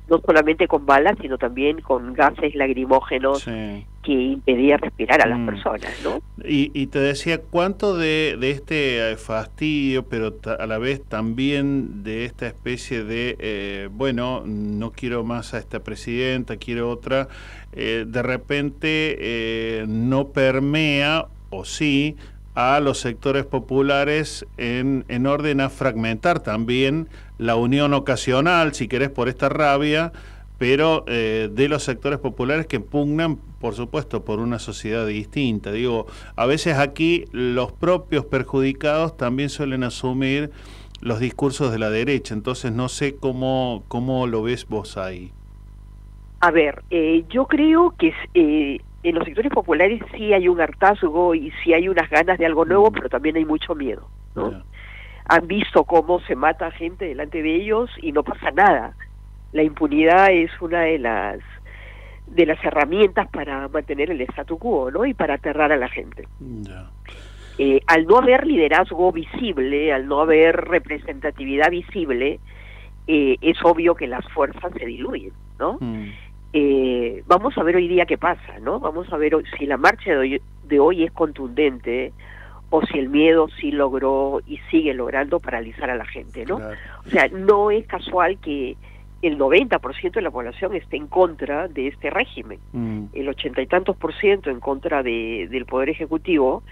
No solamente con balas, sino también con gases lacrimógenos Sí. que impedía respirar a las Mm. personas, ¿no? Y, y te decía, ¿cuánto de, de este eh, fastidio, pero ta- a la vez también de esta especie de, eh, bueno, no quiero más a esta presidenta, quiero otra, eh, de repente eh, no permea, o sí, a los sectores populares en, en orden a fragmentar también la unión ocasional, si querés, por esta rabia, pero eh, de los sectores populares que pugnan, por supuesto, por una sociedad distinta. Digo, a veces aquí los propios perjudicados también suelen asumir los discursos de la derecha, entonces no sé cómo, cómo lo ves vos ahí. A ver, eh, yo creo que eh, en los sectores populares sí hay un hartazgo y sí hay unas ganas de algo nuevo, pero también hay mucho miedo, ¿no? Han visto cómo se mata gente delante de ellos y no pasa nada. La impunidad es una de las de las herramientas para mantener el statu quo, ¿no? Y para aterrar a la gente. Eh, al no haber liderazgo visible, al no haber representatividad visible, eh, es obvio que las fuerzas se diluyen, ¿no? Eh, vamos a ver hoy día qué pasa, ¿no? Vamos a ver hoy- si la marcha de hoy, de hoy es contundente o si el miedo sí logró y sigue logrando paralizar a la gente, ¿no? O sea, no es casual que el 90% de la población esté en contra de este régimen, el ochenta y tantos por ciento en contra de, del Poder Ejecutivo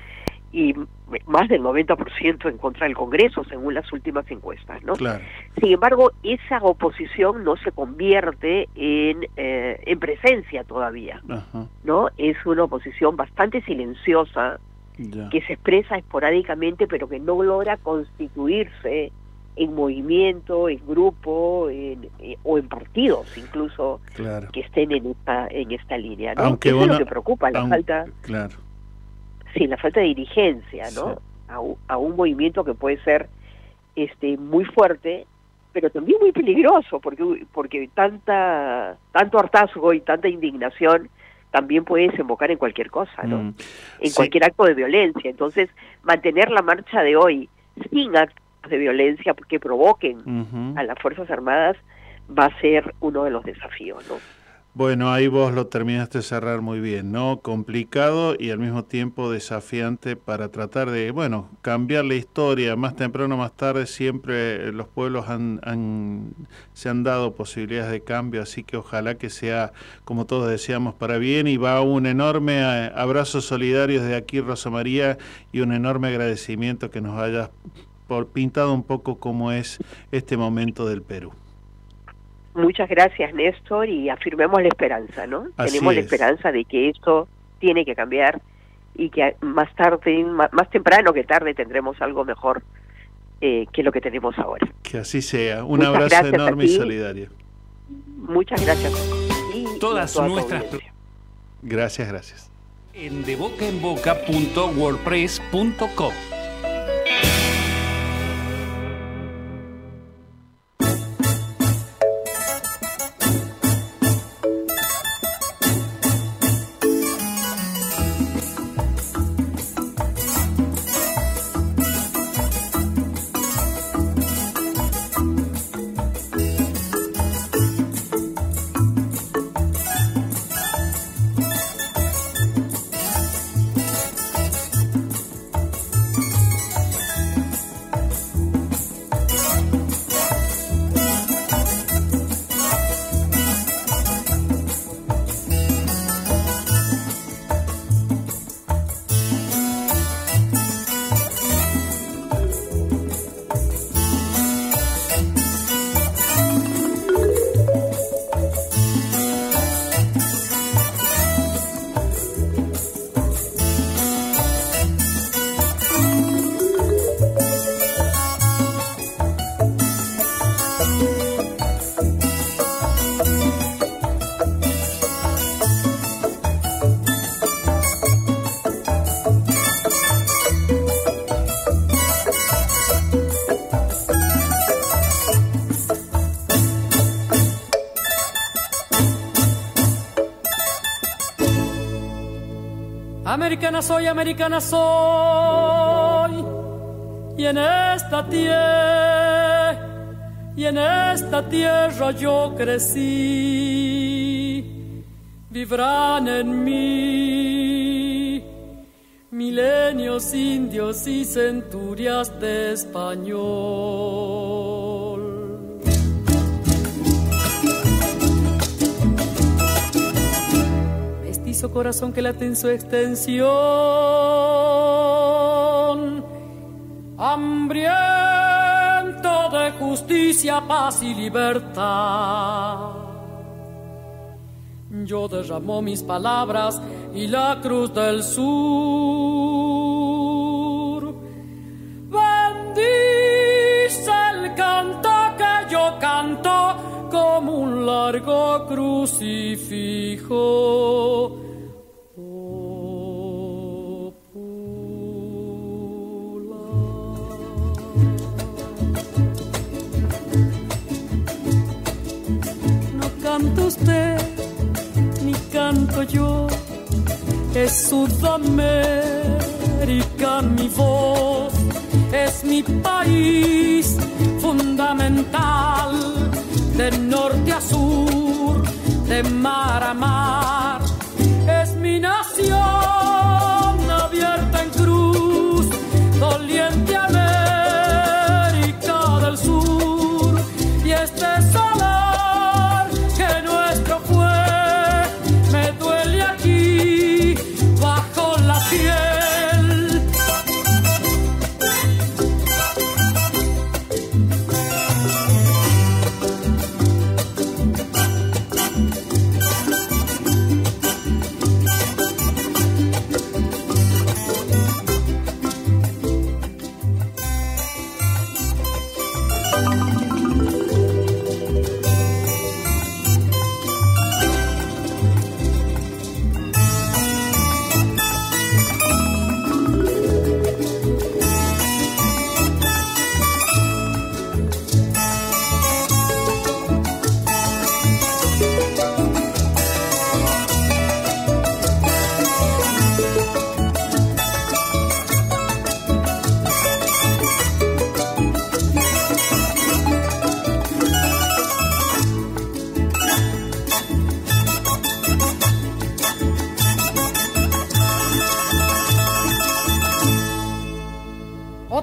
y más del 90% en contra del Congreso, según las últimas encuestas, ¿no? Claro. Sin embargo, esa oposición no se convierte en, eh, en presencia todavía, Ajá, ¿no? Es una oposición bastante silenciosa ya. que se expresa esporádicamente, pero que no logra constituirse en movimiento, en grupo, en, eh, o en partidos, incluso Claro. que estén en esta en esta línea, ¿no? Aunque Eso es lo que preocupa, la falta, Claro. Sí, la falta de dirigencia, ¿no? A, un- a un movimiento que puede ser este muy fuerte, pero también muy peligroso, porque porque tanta tanto hartazgo y tanta indignación también puede desembocar en cualquier cosa, ¿no? Mm. en Sí. cualquier acto de violencia. Entonces, mantener la marcha de hoy sin actos de violencia que provoquen a las Fuerzas Armadas va a ser uno de los desafíos, ¿no? Bueno, ahí vos lo terminaste de cerrar muy bien, ¿no? Complicado y al mismo tiempo desafiante para tratar de, bueno, cambiar la historia. Más temprano o más tarde siempre los pueblos han, se han dado posibilidades de cambio, así que ojalá que sea, como todos deseamos, para bien. Y va un enorme eh, abrazo solidario desde aquí, Rosa María, y un enorme agradecimiento que nos hayas por pintado un poco cómo es este momento del Perú. Muchas gracias, Néstor, y afirmemos la esperanza, ¿no? Así Tenemos la es. esperanza de que esto tiene que cambiar y que más tarde, más, temprano que tarde, tendremos algo mejor eh, que lo que tenemos ahora. Que así sea. Un Muchas abrazo enorme y solidario. Muchas gracias. Y Todas nuestras. Gracias, gracias. en debocaenboca.wordpress.com. Americana soy, americana soy. Y en esta tierra, y en esta tierra yo crecí. Vivrán en mí milenios indios y centurias de español. Mestizo corazón que late en su extensión, hambriento de justicia, paz y libertad. Yo derramo mis palabras y la cruz del sur. Bendice el canto que yo canto como un largo crucifijo. Usted, ni canto yo es Sudamérica mi voz, es mi país fundamental, de norte a sur, de mar a mar, es mi nación abierta en cruz, doliente América del Sur, y este solar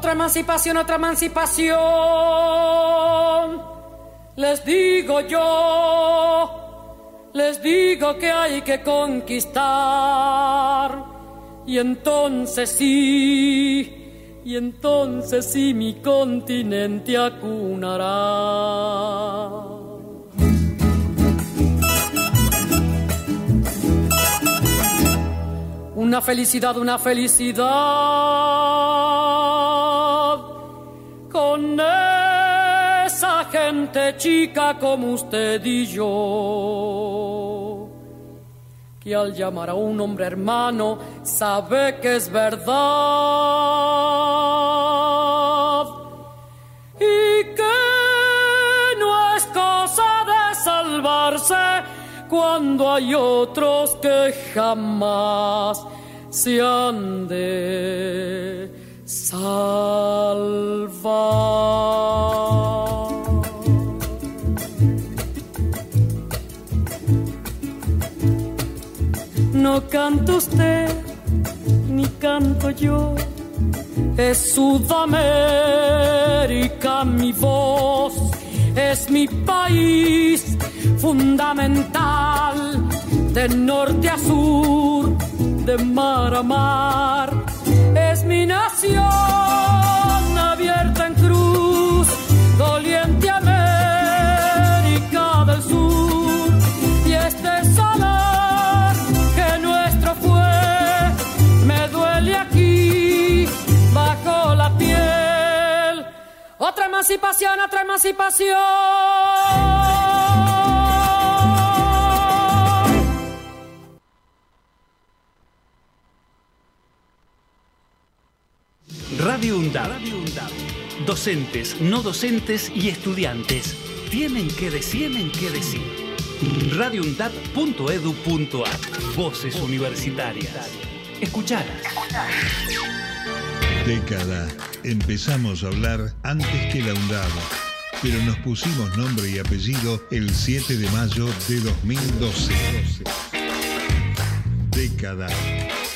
Otra emancipación, otra emancipación. Les digo yo, les digo que hay que conquistar. Y entonces sí, y entonces sí mi continente acunará. Una felicidad, una felicidad con esa gente chica como usted y yo, que al llamar a un hombre hermano sabe que es verdad y que no es cosa de salvarse cuando hay otros que jamás se han de salvar. No canta usted, ni canto yo, es Sudamérica mi voz, es mi país fundamental, de norte a sur, de mar a mar, nación abierta en cruz, doliente América del Sur, y este solar que nuestro fue, me duele aquí bajo la piel. Otra emancipación, otra emancipación. Radio UNDAB. Docentes, no docentes y estudiantes tienen que decir, tienen que decir. radioundab.edu.ar Voces universitarias. Escuchalas. Década. Empezamos a hablar antes que la UNDAB, pero nos pusimos nombre y apellido el 7 de mayo de 2012. Década.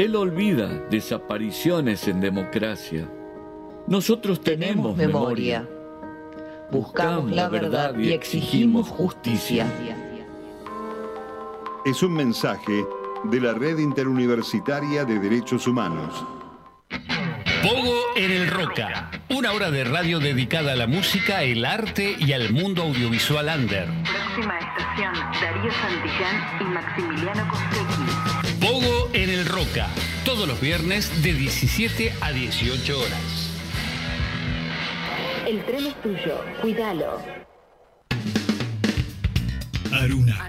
Él olvida desapariciones en democracia. Nosotros tenemos, memoria. Buscamos la verdad y exigimos justicia. Es un mensaje de la Red Interuniversitaria de Derechos Humanos. Pogo en el Roca, una hora de radio dedicada a la música, el arte y al mundo audiovisual under. Próxima estación, Darío Santillán y Maximiliano Costecchi. Todos los viernes de 17 a 18 horas. El tren es tuyo, cuídalo. Aruna,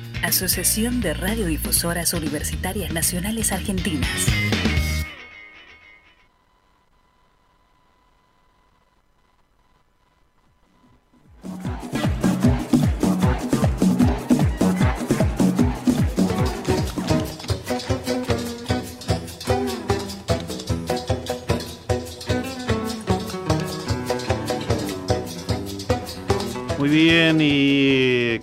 Asociación de Radiodifusoras Universitarias Nacionales Argentinas.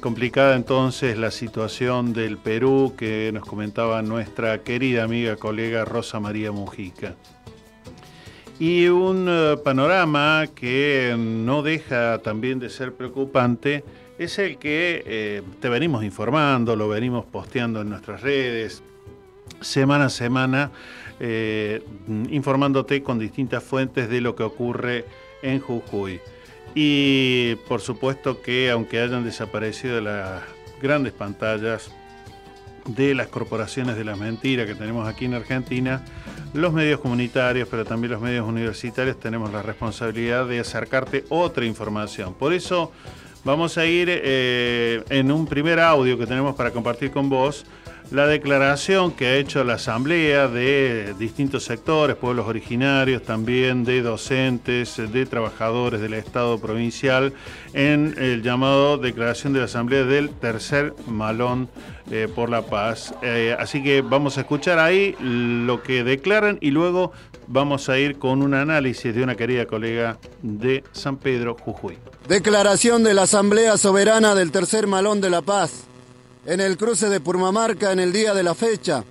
Complicada entonces la situación del Perú que nos comentaba nuestra querida amiga colega Rosa María Mujica. Y un eh, panorama que no deja también de ser preocupante es el que eh, te venimos informando, lo venimos posteando en nuestras redes, semana a semana, eh, informándote con distintas fuentes de lo que ocurre en Jujuy. Y por supuesto que aunque hayan desaparecido las grandes pantallas de las corporaciones de las mentiras que tenemos aquí en Argentina, los medios comunitarios, pero también los medios universitarios tenemos la responsabilidad de acercarte otra información. Por eso vamos a ir eh, en un primer audio que tenemos para compartir con vos la declaración que ha hecho la Asamblea de distintos sectores, pueblos originarios, también de docentes, de trabajadores del Estado provincial, en el llamado Declaración de la Asamblea del Tercer Malón eh, por la Paz. Eh, así que vamos a escuchar ahí lo que declaran y luego vamos a ir con un análisis de una querida colega de San Pedro, Jujuy. Declaración de la Asamblea Soberana del Tercer Malón de la Paz en el cruce de Purmamarca en el día de la fecha,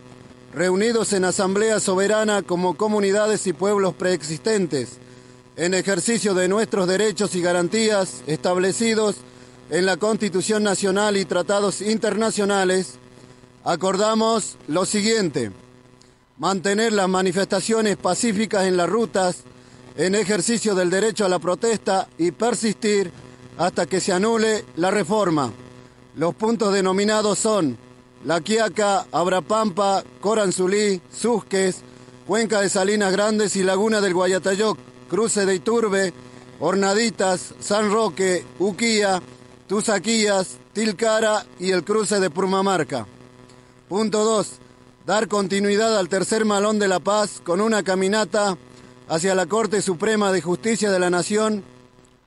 reunidos en asamblea soberana como comunidades y pueblos preexistentes, en ejercicio de nuestros derechos y garantías establecidos en la Constitución Nacional y tratados internacionales, acordamos lo siguiente, mantener las manifestaciones pacíficas en las rutas, en ejercicio del derecho a la protesta y persistir hasta que se anule la reforma. Los puntos denominados son La Quiaca, Abrapampa, Coranzulí, Susques, Cuenca de Salinas Grandes y Laguna del Guayatayoc, Cruce de Iturbe, Hornaditas, San Roque, Uquía, Tusaquías, Tilcara y el cruce de Purmamarca. Punto 2. Dar continuidad al tercer malón de la paz con una caminata hacia la Corte Suprema de Justicia de la Nación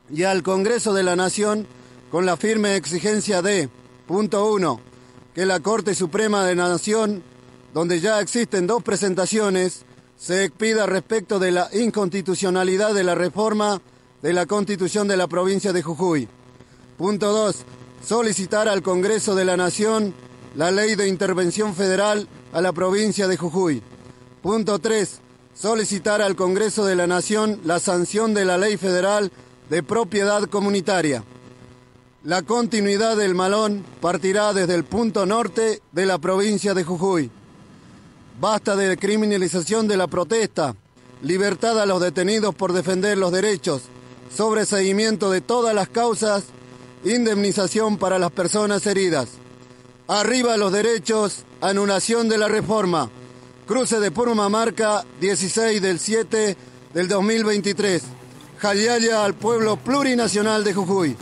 y al Congreso de la Nación con la firme exigencia de, punto uno, que la Corte Suprema de la Nación, donde ya existen dos presentaciones, se expida respecto de la inconstitucionalidad de la reforma de la Constitución de la provincia de Jujuy. Punto 2. Solicitar al Congreso de la Nación la ley de intervención federal a la provincia de Jujuy. Punto 3. Solicitar al Congreso de la Nación la sanción de la ley federal de propiedad comunitaria. La continuidad del malón partirá desde el punto norte de la provincia de Jujuy. Basta de criminalización de la protesta, libertad a los detenidos por defender los derechos, sobreseguimiento de todas las causas, indemnización para las personas heridas. Arriba los derechos, anulación de la reforma. Cruce de Purmamarca, 16 del 7 del 2023. Jayaya al pueblo plurinacional de Jujuy.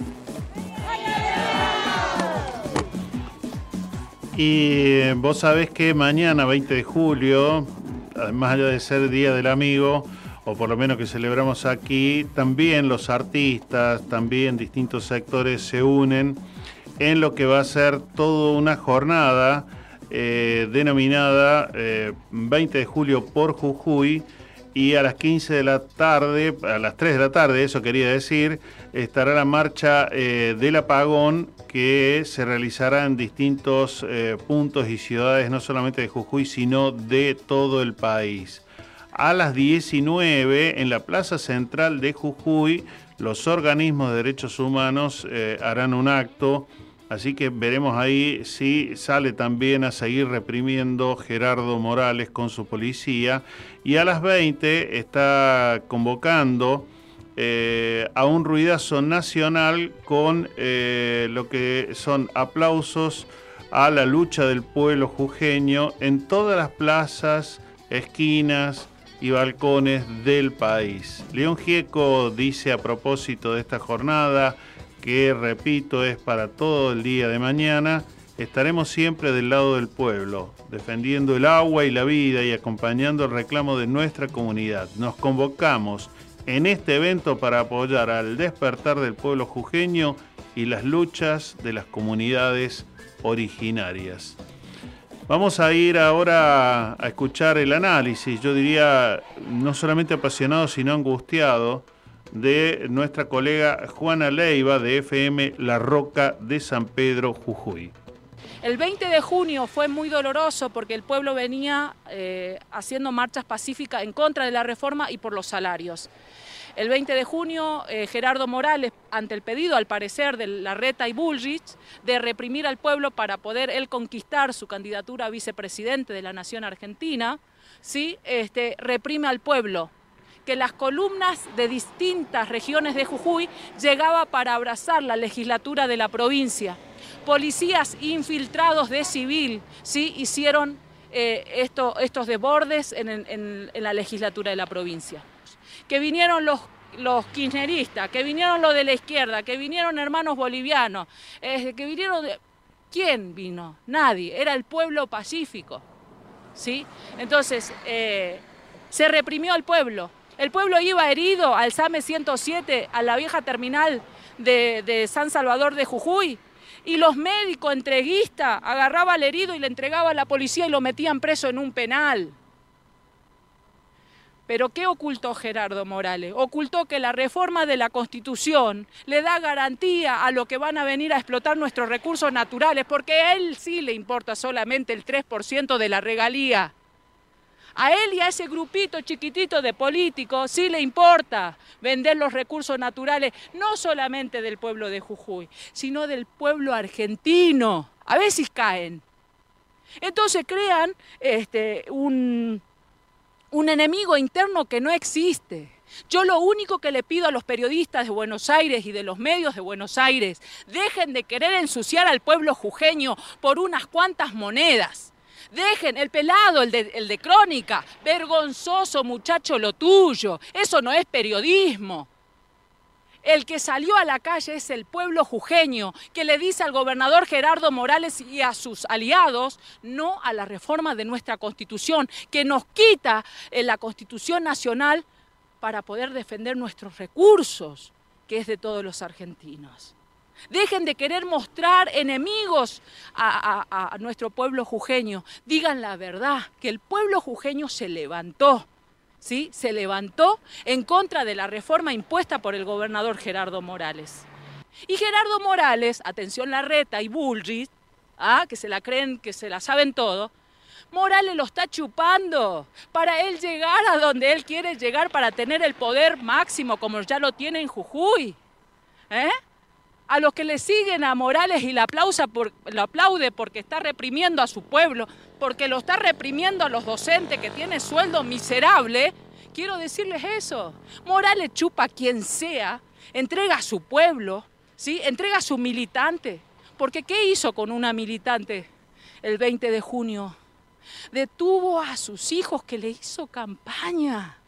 Y eh, vos sabés que mañana, 20 de julio, además allá de ser Día del Amigo, o por lo menos que celebramos aquí, también los artistas, también distintos sectores se unen en lo que va a ser toda una jornada eh, denominada 20 eh, de julio por Jujuy y a las 15 de la tarde, a las 3 de la tarde, eso quería decir, estará la marcha eh, del apagón que se realizará en distintos puntos y ciudades, no solamente de Jujuy, sino de todo el país. A las 19 en la Plaza Central de Jujuy, los organismos de derechos humanos harán un acto Así que veremos ahí si sale también a seguir reprimiendo Gerardo Morales con su policía. Y a las 20 está convocando eh, a un ruidazo nacional con eh, lo que son aplausos a la lucha del pueblo jujeño en todas las plazas, esquinas y balcones del país. León Gieco dice a propósito de esta jornada, que repito es para todo el día de mañana, estaremos siempre del lado del pueblo, defendiendo el agua y la vida y acompañando el reclamo de nuestra comunidad. Nos convocamos en este evento para apoyar al despertar del pueblo jujeño y las luchas de las comunidades originarias. Vamos a ir ahora a escuchar el análisis, yo diría no solamente apasionado, sino angustiado de nuestra colega Juana Leiva de FM La Roca de San Pedro, Jujuy. El 20 de junio fue muy doloroso porque el pueblo venía eh, haciendo marchas pacíficas en contra de la reforma y por los salarios. El 20 de junio, eh, Gerardo Morales, ante el pedido, al parecer, de Larreta y Bullrich, de reprimir al pueblo para poder él conquistar su candidatura a vicepresidente de la Nación Argentina, ¿sí? este, reprime al pueblo que las columnas de distintas regiones de Jujuy llegaba para abrazar la legislatura de la provincia. Policías infiltrados de civil ¿sí? hicieron eh, estos desbordes en, la legislatura de la provincia. Que vinieron los los kirchneristas, que vinieron los de la izquierda, que vinieron hermanos bolivianos, que vinieron de... ¿Quién vino? Nadie, era el pueblo pacífico. ¿sí? Entonces, eh, se reprimió al pueblo, el pueblo iba herido al SAME 107, a la vieja terminal de, San Salvador de Jujuy, y los médicos entreguistas agarraban al herido y le entregaban a la policía y lo metían preso en un penal. Pero ¿qué ocultó Gerardo Morales? Ocultó que la reforma de la Constitución le da garantía a lo que van a venir a explotar nuestros recursos naturales, porque a él sí le importa solamente el 3% de la regalía. A él y a ese grupito chiquitito de políticos sí le importa vender los recursos naturales, no solamente del pueblo de Jujuy, sino del pueblo argentino. A veces caen. Entonces crean este, un, un enemigo interno que no existe. Yo lo único que le pido a los periodistas de Buenos Aires y de los medios de Buenos Aires, dejen de querer ensuciar al pueblo jujeño por unas cuantas monedas. Dejen el pelado, el de, el de crónica. Vergonzoso muchacho lo tuyo. Eso no es periodismo. El que salió a la calle es el pueblo jujeño, que le dice al gobernador Gerardo Morales y a sus aliados no a la reforma de nuestra constitución, que nos quita en la constitución nacional para poder defender nuestros recursos, que es de todos los argentinos. Dejen de querer mostrar enemigos a, nuestro pueblo jujeño. Digan la verdad, que el pueblo jujeño se levantó, ¿sí? Se levantó en contra de la reforma impuesta por el gobernador Gerardo Morales. Y Gerardo Morales, atención Larreta y Bullrich, ¿ah? que se la creen, que se la saben todo, Morales lo está chupando para él llegar a donde él quiere llegar para tener el poder máximo como ya lo tiene en Jujuy. ¿Eh? A los que le siguen a Morales y lo aplaude porque está reprimiendo a su pueblo, porque lo está reprimiendo a los docentes que tienen sueldo miserable, quiero decirles eso. Morales chupa a quien sea, entrega a su pueblo, ¿sí? entrega a su militante. Porque ¿qué hizo con una militante el 20 de junio? Detuvo a sus hijos que le hizo campaña.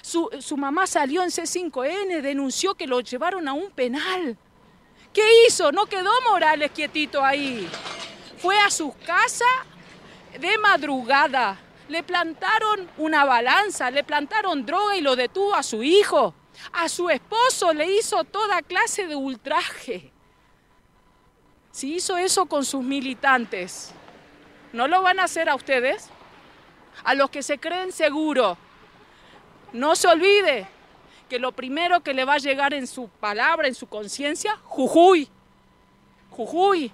Su, su mamá salió en C5N, denunció que lo llevaron a un penal. ¿Qué hizo? No quedó Morales quietito ahí. Fue a su casa de madrugada. Le plantaron una balanza, le plantaron droga y lo detuvo a su hijo. A su esposo le hizo toda clase de ultraje. Si hizo eso con sus militantes, ¿no lo van a hacer a ustedes? A los que se creen seguros. No se olvide que lo primero que le va a llegar en su palabra, en su conciencia, Jujuy. Jujuy.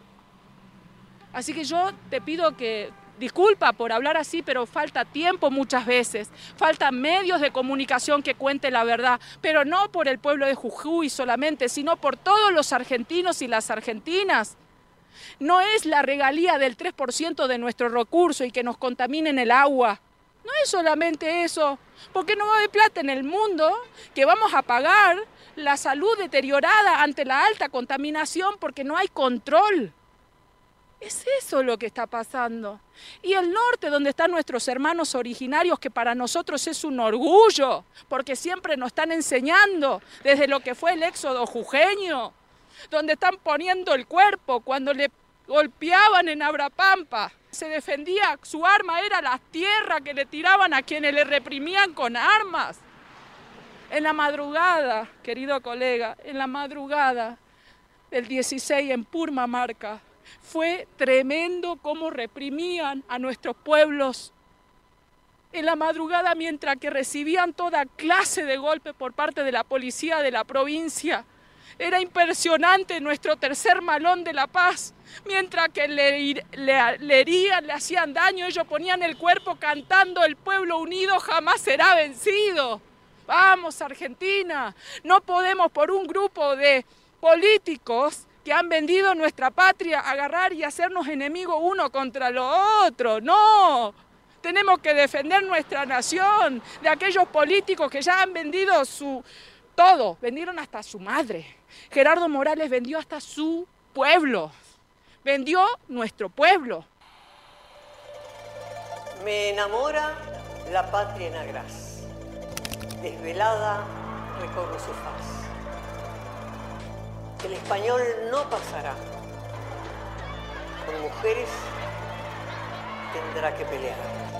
Así que yo te pido que, disculpa por hablar así, pero falta tiempo muchas veces, falta medios de comunicación que cuenten la verdad, pero no por el pueblo de Jujuy solamente, sino por todos los argentinos y las argentinas. No es la regalía del 3% de nuestro recurso y que nos contaminen el agua. No es solamente eso, porque no va a haber plata en el mundo que vamos a pagar la salud deteriorada ante la alta contaminación porque no hay control. Es eso lo que está pasando. Y el norte, donde están nuestros hermanos originarios, que para nosotros es un orgullo, porque siempre nos están enseñando desde lo que fue el éxodo jujeño, donde están poniendo el cuerpo cuando le golpeaban en Abrapampa. Se defendía, su arma era la tierra que le tiraban a quienes le reprimían con armas. En la madrugada, querido colega, en la madrugada del 16 en Purmamarca, fue tremendo cómo reprimían a nuestros pueblos. En la madrugada, mientras que recibían toda clase de golpe por parte de la policía de la provincia, era impresionante nuestro tercer malón de la paz. Mientras que le, le, le, herían, le hacían daño, ellos ponían el cuerpo cantando el pueblo unido jamás será vencido. Vamos, Argentina, no podemos por un grupo de políticos que han vendido nuestra patria agarrar y hacernos enemigos uno contra lo otro. No, tenemos que defender nuestra nación de aquellos políticos que ya han vendido su todo, vendieron hasta su madre. Gerardo Morales vendió hasta su pueblo, vendió nuestro pueblo. Me enamora la patria en agraz, desvelada recorro su faz. El español no pasará, con mujeres tendrá que pelear.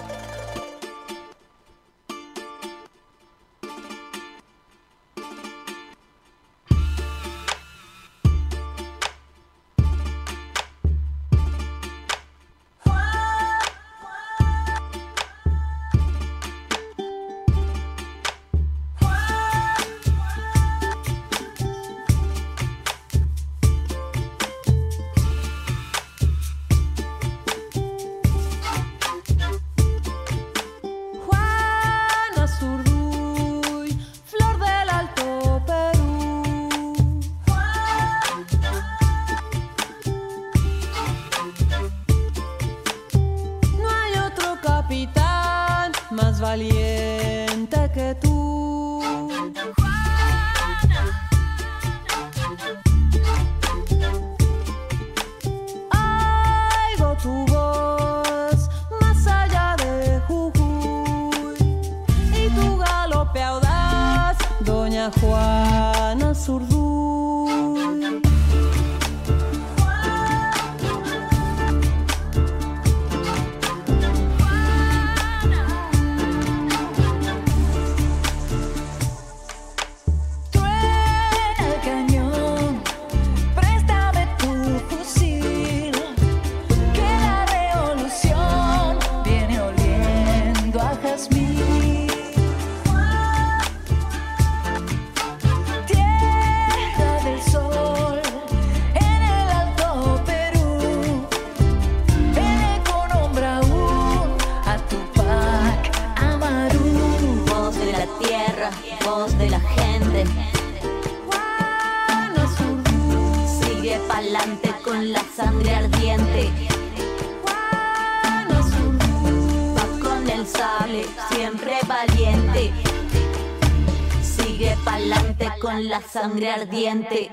Sangre ardiente.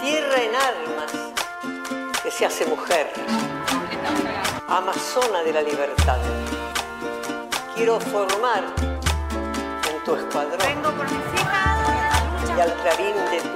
Tierra en armas que se hace mujer. Amazona de la libertad. Quiero formar en tu escuadrón. Vengo por mis hijas. Y al clarín de tu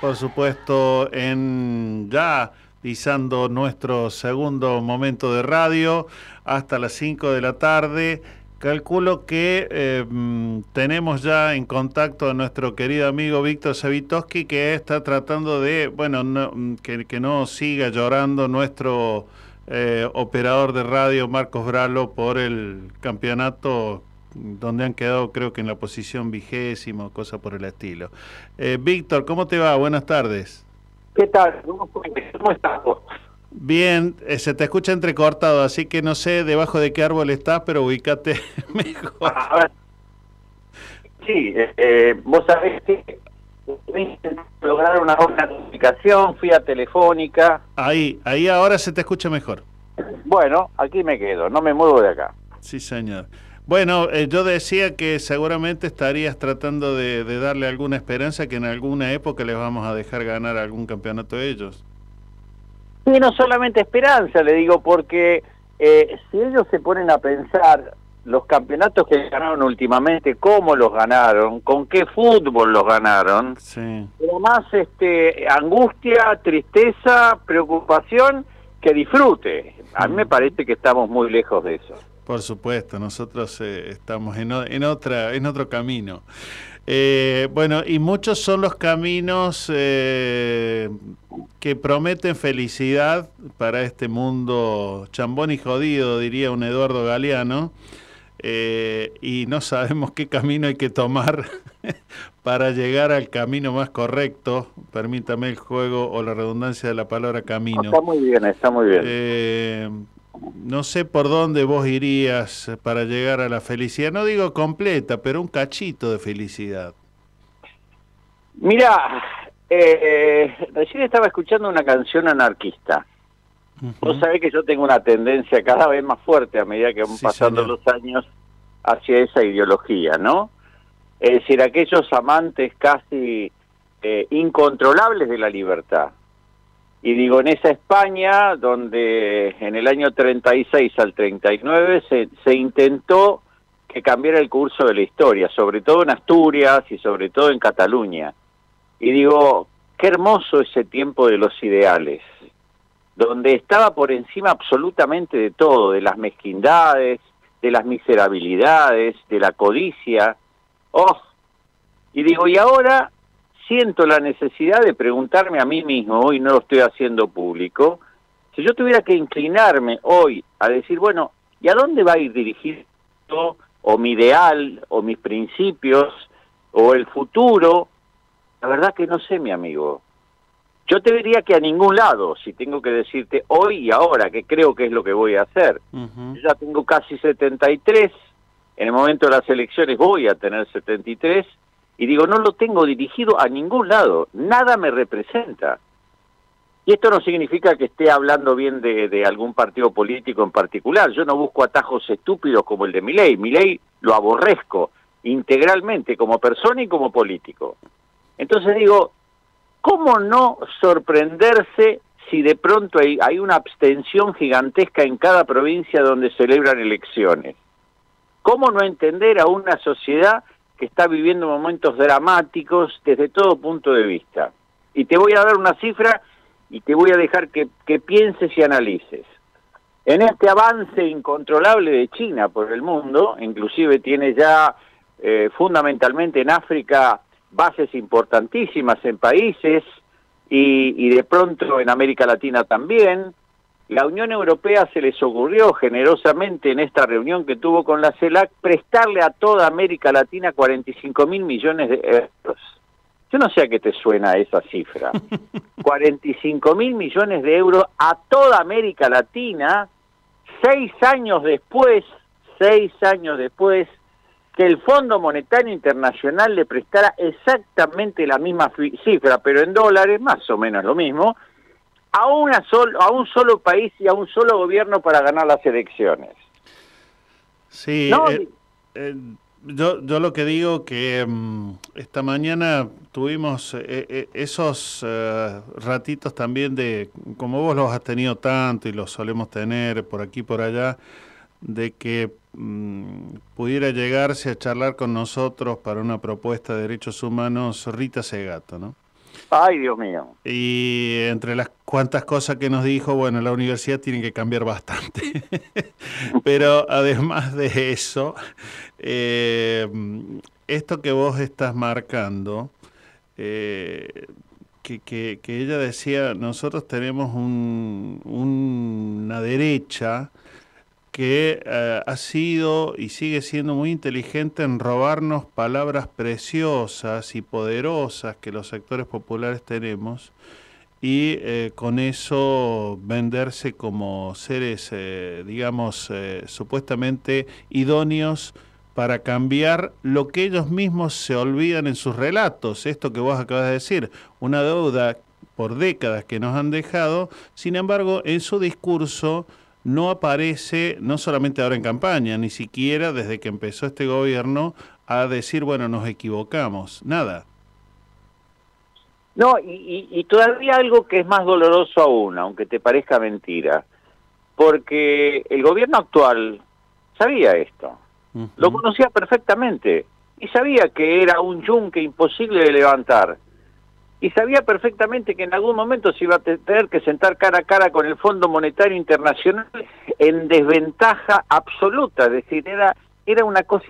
por supuesto, en ya pisando nuestro segundo momento de radio hasta las 5 de la tarde. Calculo que eh, tenemos ya en contacto a nuestro querido amigo Víctor Savitoski que está tratando de, bueno, no- que, que no siga llorando nuestro eh, operador de radio Marcos Bralo por el campeonato donde han quedado creo que en la posición vigésima, cosa por el estilo. Eh, Víctor, ¿cómo te va? Buenas tardes. ¿Qué tal? ¿Cómo, estás vos? Bien, eh, se te escucha entrecortado, así que no sé debajo de qué árbol estás, pero ubícate mejor. A ver. Sí, eh, vos sabés que lograr una buena comunicación, fui a Telefónica. Ahí, ahí ahora se te escucha mejor. Bueno, aquí me quedo, no me muevo de acá. Sí, señor. Bueno, eh, yo decía que seguramente estarías tratando de, de darle alguna esperanza que en alguna época les vamos a dejar ganar algún campeonato a ellos. Y no solamente esperanza, le digo, porque eh, si ellos se ponen a pensar los campeonatos que ganaron últimamente, cómo los ganaron, con qué fútbol los ganaron, Sí. más este, angustia, tristeza, preocupación que disfrute. A mí me parece que estamos muy lejos de eso. Por supuesto, nosotros eh, estamos en, o- en otra, en otro camino. Eh, bueno, y muchos son los caminos eh, que prometen felicidad para este mundo chambón y jodido, diría un Eduardo Galeano, eh, y no sabemos qué camino hay que tomar para llegar al camino más correcto, permítame el juego o la redundancia de la palabra camino. Está muy bien, está muy bien. No sé por dónde vos irías para llegar a la felicidad. No digo completa, pero un cachito de felicidad. Mira, eh, recién estaba escuchando una canción anarquista. Vos sabés que yo tengo una tendencia cada vez más fuerte a medida que van pasando señor. los años hacia esa ideología, ¿no? Es decir, aquellos amantes casi eh, incontrolables de la libertad. Y digo, en esa España, donde en el año 36 al 39 se, se intentó que cambiara el curso de la historia, sobre todo en Asturias y sobre todo en Cataluña. Y digo, qué hermoso ese tiempo de los ideales, donde estaba por encima absolutamente de todo, de las mezquindades, de las miserabilidades, de la codicia. Oh, y digo, y ahora siento la necesidad de preguntarme a mí mismo, hoy no lo estoy haciendo público, si yo tuviera que inclinarme hoy a decir, bueno, ¿y a dónde va a ir dirigido o mi ideal o mis principios o el futuro? La verdad que no sé, mi amigo. Yo te diría que a ningún lado, si tengo que decirte hoy y ahora, que creo que es lo que voy a hacer. Yo ya tengo casi 73, en el momento de las elecciones voy a tener 73, y digo, no lo tengo dirigido a ningún lado, nada me representa. Y esto no significa que esté hablando bien de, algún partido político en particular, yo no busco atajos estúpidos como el de Milei, Milei lo aborrezco integralmente como persona y como político. Entonces digo, ¿cómo no sorprenderse si de pronto hay, hay una abstención gigantesca en cada provincia donde celebran elecciones? ¿Cómo no entender a una sociedad que está viviendo momentos dramáticos desde todo punto de vista? Y te voy a dar una cifra y te voy a dejar que, que pienses y analices. En este avance incontrolable de China por el mundo, inclusive tiene ya eh, fundamentalmente en África bases importantísimas en países y, y de pronto en América Latina también, la Unión Europea se les ocurrió generosamente en esta reunión que tuvo con la CELAC prestarle a toda América Latina 45 mil millones de euros. Yo no sé a qué te suena esa cifra. 45 mil millones de euros a toda América Latina, seis años después, seis años después, que el Fondo Monetario Internacional le prestara exactamente la misma cifra, pero en dólares, más o menos lo mismo, a, una sol- a un solo país y a un solo gobierno para ganar las elecciones. Sí, No, eh, eh, yo, yo lo que digo que mm, esta mañana tuvimos eh, esos ratitos también de, como vos los has tenido tanto y los solemos tener por aquí y por allá, de que mm, pudiera llegarse a charlar con nosotros para una propuesta de derechos humanos Rita Segato, ¿no? Ay, Dios mío. Y entre las cuantas cosas que nos dijo, bueno, la universidad tiene que cambiar bastante. Pero además de eso, eh, esto que vos estás marcando, eh, que, que- que ella decía, nosotros tenemos un- una derecha que eh, ha sido y sigue siendo muy inteligente en robarnos palabras preciosas y poderosas que los sectores populares tenemos y eh, con eso venderse como seres, eh, digamos, supuestamente idóneos para cambiar lo que ellos mismos se olvidan en sus relatos. Esto que vos acabas de decir, una deuda por décadas que nos han dejado, sin embargo, en su discurso no aparece, no solamente ahora en campaña, ni siquiera desde que empezó este gobierno, a decir, bueno, nos equivocamos. Nada. No, y, y- y todavía algo que es más doloroso aún, aunque te parezca mentira, porque el gobierno actual sabía esto, lo conocía perfectamente y sabía que era un yunque imposible de levantar y sabía perfectamente que en algún momento se iba a te- tener que sentar cara a cara con el Fondo Monetario Internacional en desventaja absoluta, es decir, era, era una cosa...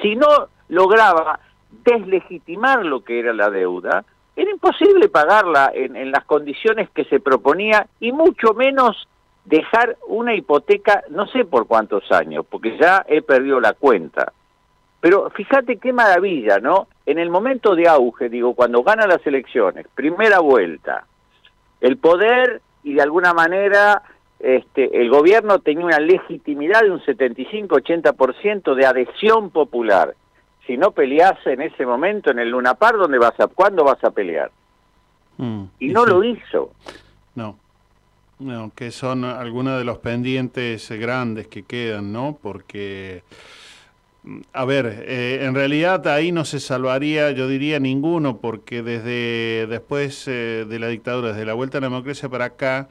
Si no lograba deslegitimar lo que era la deuda, era imposible pagarla en, en las condiciones que se proponía y mucho menos dejar una hipoteca no sé por cuántos años, porque ya he perdido la cuenta. Pero fíjate qué maravilla, ¿no? En el momento de auge, digo, cuando gana las elecciones, primera vuelta, el poder y de alguna manera este, el gobierno tenía una legitimidad de un 75-80% de adhesión popular. Si no peleas en ese momento en el Luna Par, ¿dónde vas a, ¿cuándo vas a pelear? Mm, Y no lo hizo. No. No, que son algunos de los pendientes grandes que quedan, ¿no? Porque, a ver, eh, en realidad ahí no se salvaría, yo diría, ninguno, porque desde después eh, de la dictadura, desde la vuelta a la democracia para acá,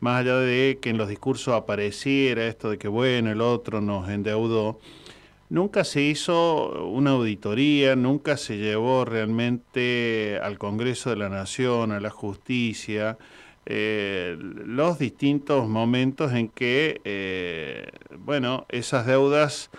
más allá de que en los discursos apareciera esto de que, bueno, el otro nos endeudó, Nunca se hizo una auditoría, nunca se llevó realmente al Congreso de la Nación, a la justicia, eh, los distintos momentos en que, eh, bueno, esas deudas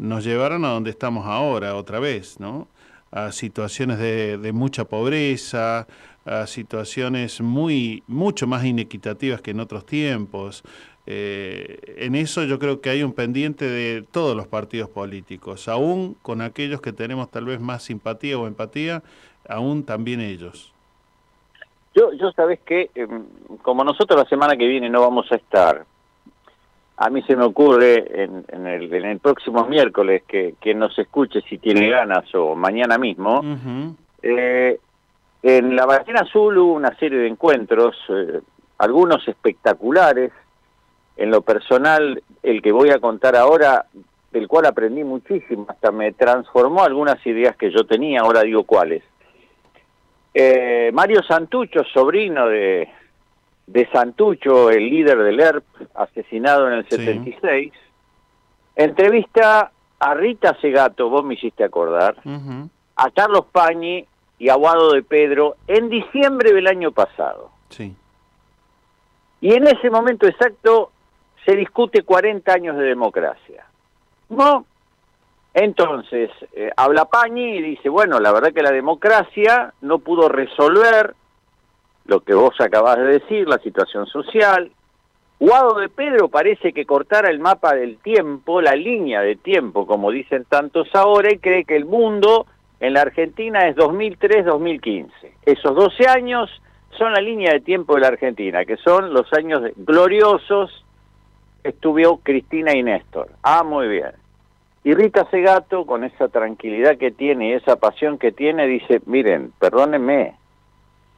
nos llevaron a donde estamos ahora, otra vez, ¿no? A situaciones de, mucha pobreza, a situaciones muy, mucho más inequitativas que en otros tiempos. Eh, en eso yo creo que hay un pendiente de todos los partidos políticos, aún con aquellos que tenemos tal vez más simpatía o empatía, aún también ellos. Yo, yo sabes que, em, como nosotros la semana que viene no vamos a estar, a mí se me ocurre en, en el, en el próximo miércoles que quien nos escuche si tiene ganas o mañana mismo, eh, en la Ballena Azul hubo una serie de encuentros, eh, algunos espectaculares, en lo personal, el que voy a contar ahora, del cual aprendí muchísimo, hasta me transformó algunas ideas que yo tenía, ahora digo cuáles. Eh, Mario Santucho, sobrino de, de Santucho, el líder del ERP, asesinado en el 76, entrevista a Rita Segato, vos me hiciste acordar, a Carlos Pañi y a Guado de Pedro en diciembre del año pasado. Sí. Y en ese momento exacto se discute 40 años de democracia. No. Entonces, eh, habla Pañi y dice, bueno, la verdad que la democracia no pudo resolver lo que vos acabás de decir, la situación social. Guado de Pedro parece que cortara el mapa del tiempo, la línea de tiempo, como dicen tantos ahora, y cree que el mundo en la Argentina es 2003-2015. Esos 12 años son la línea de tiempo de la Argentina, que son los años gloriosos que estuvo Cristina y Néstor. Ah, muy bien. Y Rita Segato, con esa tranquilidad que tiene y esa pasión que tiene, dice, miren, perdónenme,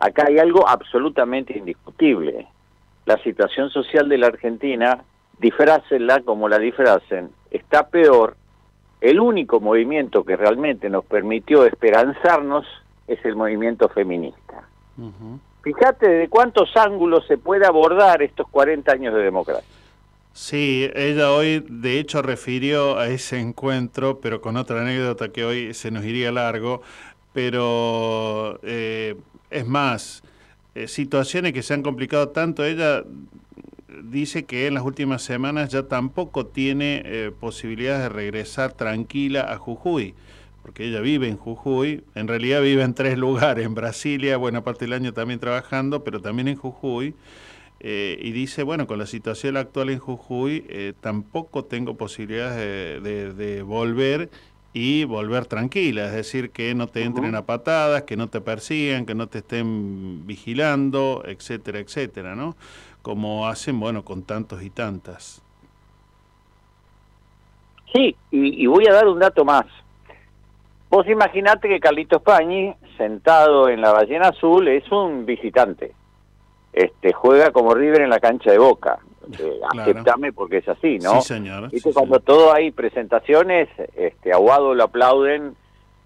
acá hay algo absolutamente indiscutible. La situación social de la Argentina, disfrácenla como la disfracen, está peor. El único movimiento que realmente nos permitió esperanzarnos es el movimiento feminista. Fíjate de cuántos ángulos se puede abordar estos 40 años de democracia. Sí, ella hoy de hecho refirió a ese encuentro, pero con otra anécdota que hoy se nos iría largo, pero eh, es más, eh, situaciones que se han complicado tanto, ella dice que en las últimas semanas ya tampoco tiene eh, posibilidades de regresar tranquila a Jujuy, porque ella vive en Jujuy, en realidad vive en tres lugares, en Brasilia, buena parte del año también trabajando, pero también en Jujuy. Eh, y dice, bueno, con la situación actual en Jujuy, tampoco tengo posibilidades de, de- de volver y volver tranquila, es decir, que no te entren a patadas, que no te persigan, que no te estén vigilando, etcétera, etcétera, ¿no? Como hacen, bueno, con tantos y tantas. Sí, y, y voy a dar un dato más. Vos imaginate que Carlitos Pañi, sentado en la ballena azul, es un visitante. Este, juega como River en la cancha de Boca. Eh, Claro. Aceptame porque es así, ¿no? Sí, señor. Sí, cuando todo hay presentaciones, este, a Guado lo aplauden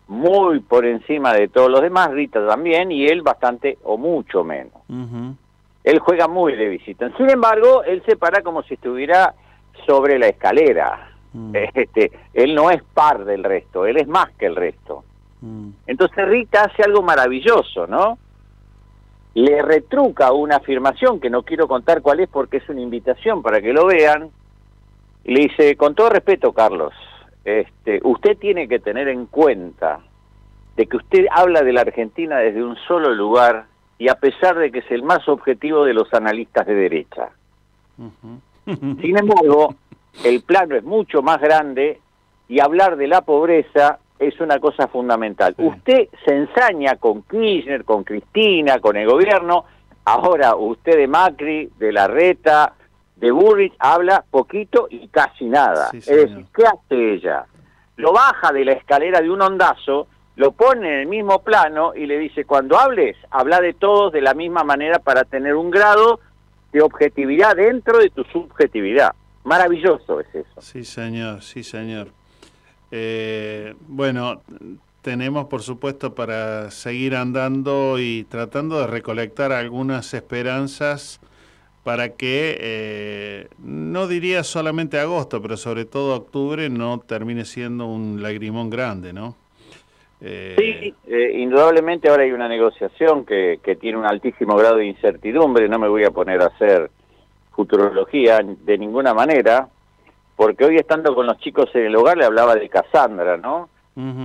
muy por encima de todos los demás, Rita también, y él bastante o mucho menos. Él juega muy de visita. Sin embargo, él se para como si estuviera sobre la escalera. Este, él no es par del resto, él es más que el resto. Entonces Rita hace algo maravilloso, ¿no? Le retruca una afirmación que no quiero contar cuál es porque es una invitación para que lo vean. Y le dice, con todo respeto, Carlos, este, usted tiene que tener en cuenta de que usted habla de la Argentina desde un solo lugar y a pesar de que es el más objetivo de los analistas de derecha. Sin embargo, el plano es mucho más grande y hablar de la pobreza es una cosa fundamental. Usted se ensaña con Kirchner, con Cristina, con el gobierno, ahora usted de Macri, de Larreta, de Burrich, habla poquito y casi nada. Sí, es decir, ¿qué hace ella? Lo baja de la escalera de un ondazo, lo pone en el mismo plano y le dice, cuando hables, habla de todos de la misma manera para tener un grado de objetividad dentro de tu subjetividad. Maravilloso es eso. Sí, señor, sí, señor. Eh, bueno, tenemos por supuesto para seguir andando y tratando de recolectar algunas esperanzas para que, eh, no diría solamente agosto, pero sobre todo octubre no termine siendo un lagrimón grande, ¿no? Eh, Sí, eh, indudablemente ahora hay una negociación que, que tiene un altísimo grado de incertidumbre, no me voy a poner a hacer futurología de ninguna manera, porque hoy estando con los chicos en el hogar le hablaba de Cassandra, ¿no?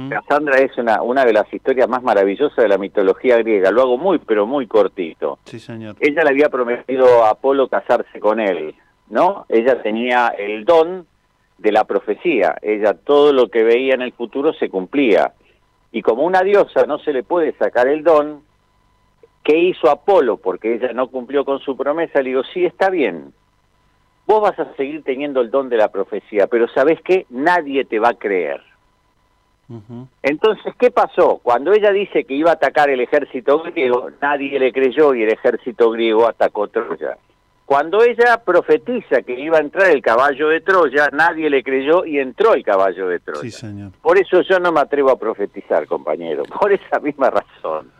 Cassandra es una, una de las historias más maravillosas de la mitología griega, lo hago muy, pero muy cortito. Sí, señor. Ella le había prometido a Apolo casarse con él, ¿no? Ella tenía el don de la profecía, ella todo lo que veía en el futuro se cumplía. Y como una diosa no se le puede sacar el don, ¿qué hizo Apolo? Porque ella no cumplió con su promesa, le digo, sí, está bien, vos vas a seguir teniendo el don de la profecía, pero ¿sabés qué? Nadie te va a creer. Entonces, ¿qué pasó? Cuando ella dice que iba a atacar el ejército griego, nadie le creyó y el ejército griego atacó Troya. Cuando ella profetiza que iba a entrar el caballo de Troya, nadie le creyó y entró el caballo de Troya. Sí, señor. Por eso yo no me atrevo a profetizar, compañero, por esa misma razón.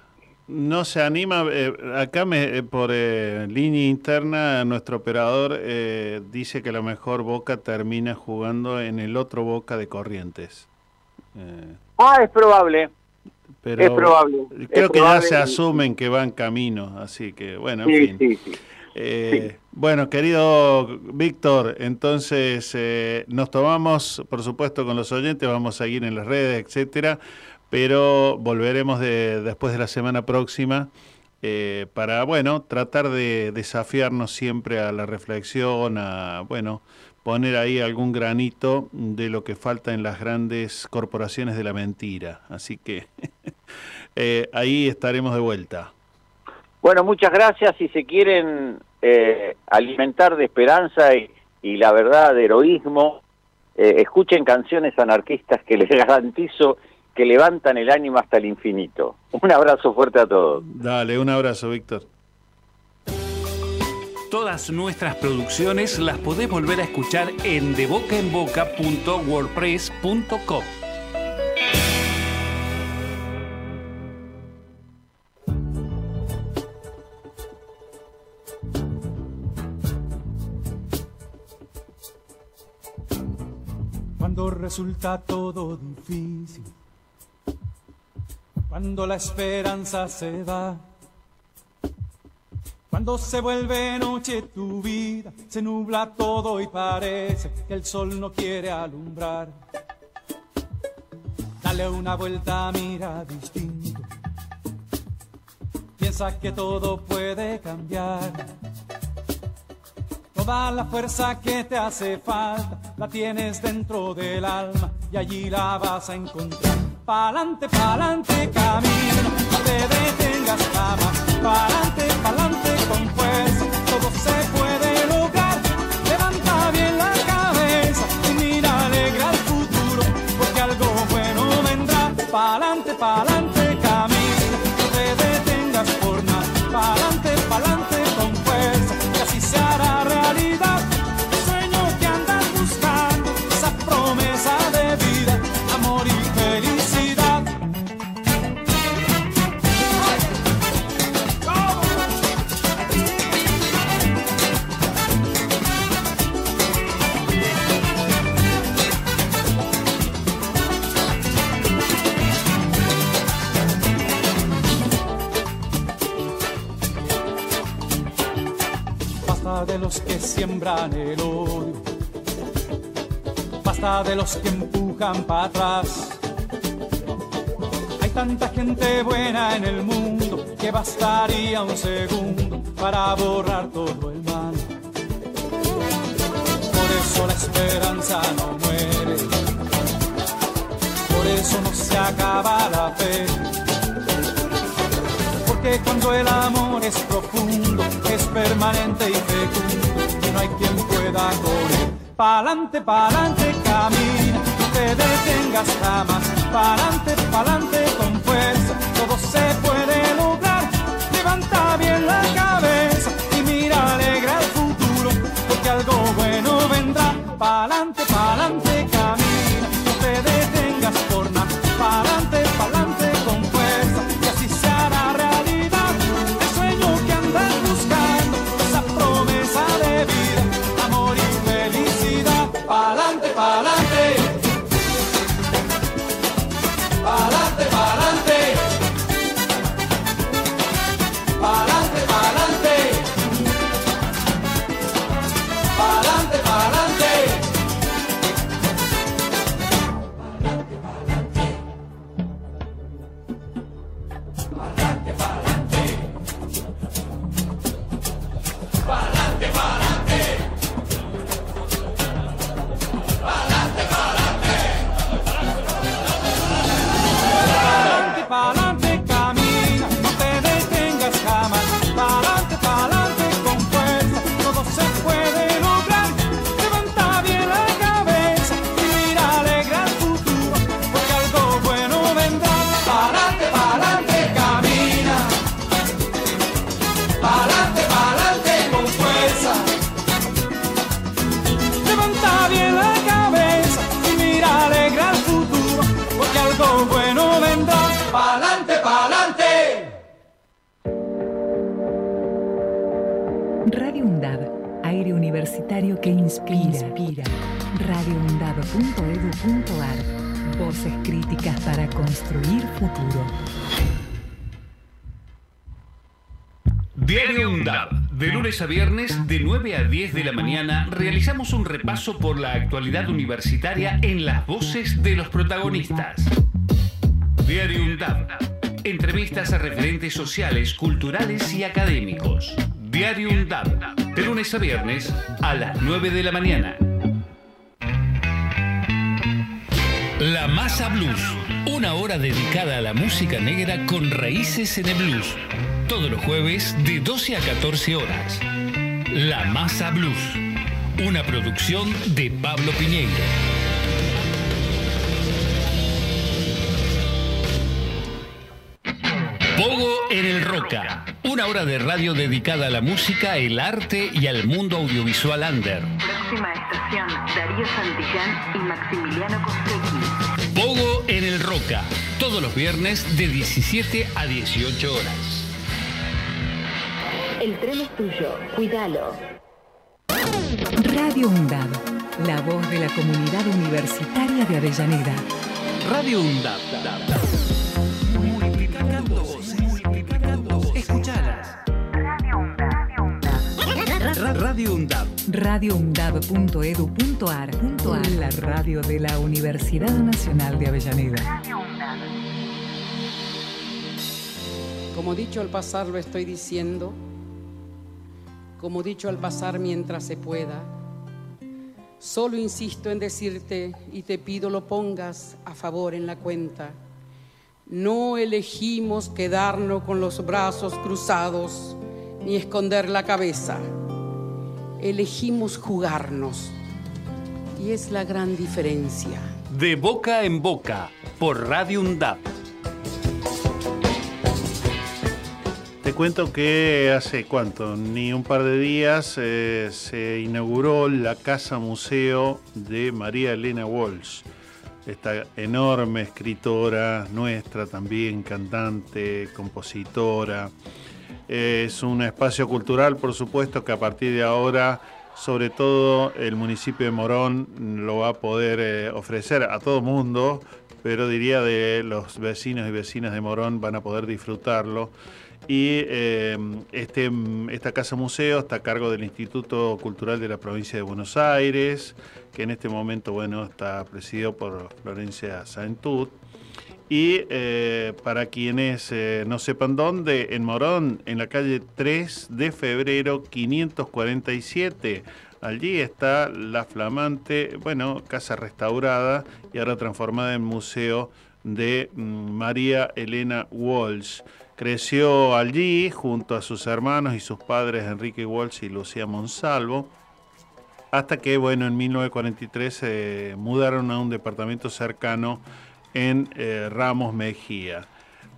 No se anima, eh, acá me, eh, por eh, línea interna nuestro operador eh, dice que a lo mejor Boca termina jugando en el otro Boca de Corrientes. Eh, Ah, es probable. pero Es probable, Creo es que probable. ya se asumen que van camino, así que bueno, en Sí, fin. sí, sí. Eh, Bueno, querido Víctor, entonces eh, nos tomamos, por supuesto, con los oyentes, vamos a seguir en las redes, etcétera, pero volveremos de, después de la semana próxima eh, para, bueno, tratar de desafiarnos siempre a la reflexión, a, bueno, poner ahí algún granito de lo que falta en las grandes corporaciones de la mentira. Así que eh, ahí estaremos de vuelta. Bueno, muchas gracias. Si se quieren eh, alimentar de esperanza y, la verdad de heroísmo, escuchen canciones anarquistas que les garantizo que levantan el ánimo hasta el infinito. Un abrazo fuerte a todos. Dale, un abrazo, Víctor. Todas nuestras producciones las podés volver a escuchar en debocaenboca.wordpress.com. Cuando resulta todo difícil, cuando la esperanza se va, cuando se vuelve noche tu vida, se nubla todo y parece que el sol no quiere alumbrar. Dale una vuelta, mira distinto. Piensa que todo puede cambiar. Toda la fuerza que te hace falta la tienes dentro del alma y allí la vas a encontrar. Pa'lante, pa'lante, camino, no te detengas jamás. Pa'lante, pa'lante con fuerza, todo se puede lograr. Levanta bien la cabeza y mira alegra el futuro, porque algo bueno vendrá. Pa'lante, pa'lante, siembran el odio. Basta de los que empujan para atrás. Hay tanta gente buena en el mundo que bastaría un segundo para borrar todo el mal. Por eso la esperanza no muere. Por eso no se acaba la fe. Porque cuando el amor es profundo, es permanente y fecundo, no hay quien pueda correr. Pa'lante, pa'lante, camina, no te detengas jamás. Pa'lante, pa'lante con fuerza, todo se puede lograr. Levanta bien la cabeza diario que inspira. inspira. radioundab.edu.ar Voces críticas para construir futuro. Diario UNDAB. De lunes a viernes, de 9 a 10 de la mañana, realizamos un repaso por la actualidad universitaria en las voces de los protagonistas. Diario UNDAB. Entrevistas a referentes sociales, culturales y académicos. Diario UNDAB. De lunes a viernes, a las 9 de la mañana. La Masa Blues. Una hora dedicada a la música negra con raíces en el blues. Todos los jueves de 12 a 14 horas. La Masa Blues. Una producción de Pablo Piñeiro. Roca. Una hora de radio dedicada a la música, el arte y al mundo audiovisual under. Próxima estación, Darío Santillán y Maximiliano Costecchi. Pogo en el Roca. Todos los viernes de 17 a 18 horas. El tren es tuyo, cuídalo. Radio UNDAB, la voz de la comunidad universitaria de Avellaneda. Radio UNDAB. Multiplicando voces. Radio UNDAB. radioundab.edu.ar La radio de la Universidad Nacional de Avellaneda. Como dicho al pasar lo estoy diciendo, como dicho al pasar mientras se pueda. Solo insisto en decirte y te pido lo pongas a favor en la cuenta. No elegimos quedarnos con los brazos cruzados ni esconder la cabeza. Elegimos jugarnos. Y es la gran diferencia. De boca en boca, por Radio UNDAB. Te cuento que hace cuánto, ni un par de días, eh, se inauguró la Casa Museo de María Elena Walsh, esta enorme escritora nuestra también, cantante, compositora. Es un espacio cultural, por supuesto, que a partir de ahora, sobre todo el municipio de Morón, lo va a poder eh, ofrecer a todo mundo, pero diría de los vecinos y vecinas de Morón van a poder disfrutarlo y eh, este, esta casa museo está a cargo del Instituto Cultural de la Provincia de Buenos Aires, que en este momento bueno, está presidido por Florencia Saentud. Y eh, para quienes eh, no sepan dónde, en Morón, en la calle 3 de febrero 547, allí está la flamante, bueno, casa restaurada y ahora transformada en museo de mm, María Elena Walsh. Creció allí junto a sus hermanos y sus padres Enrique Walsh y Lucía Monsalvo, hasta que, bueno, en 1943 se mudaron a un departamento cercano en eh, Ramos Mejía.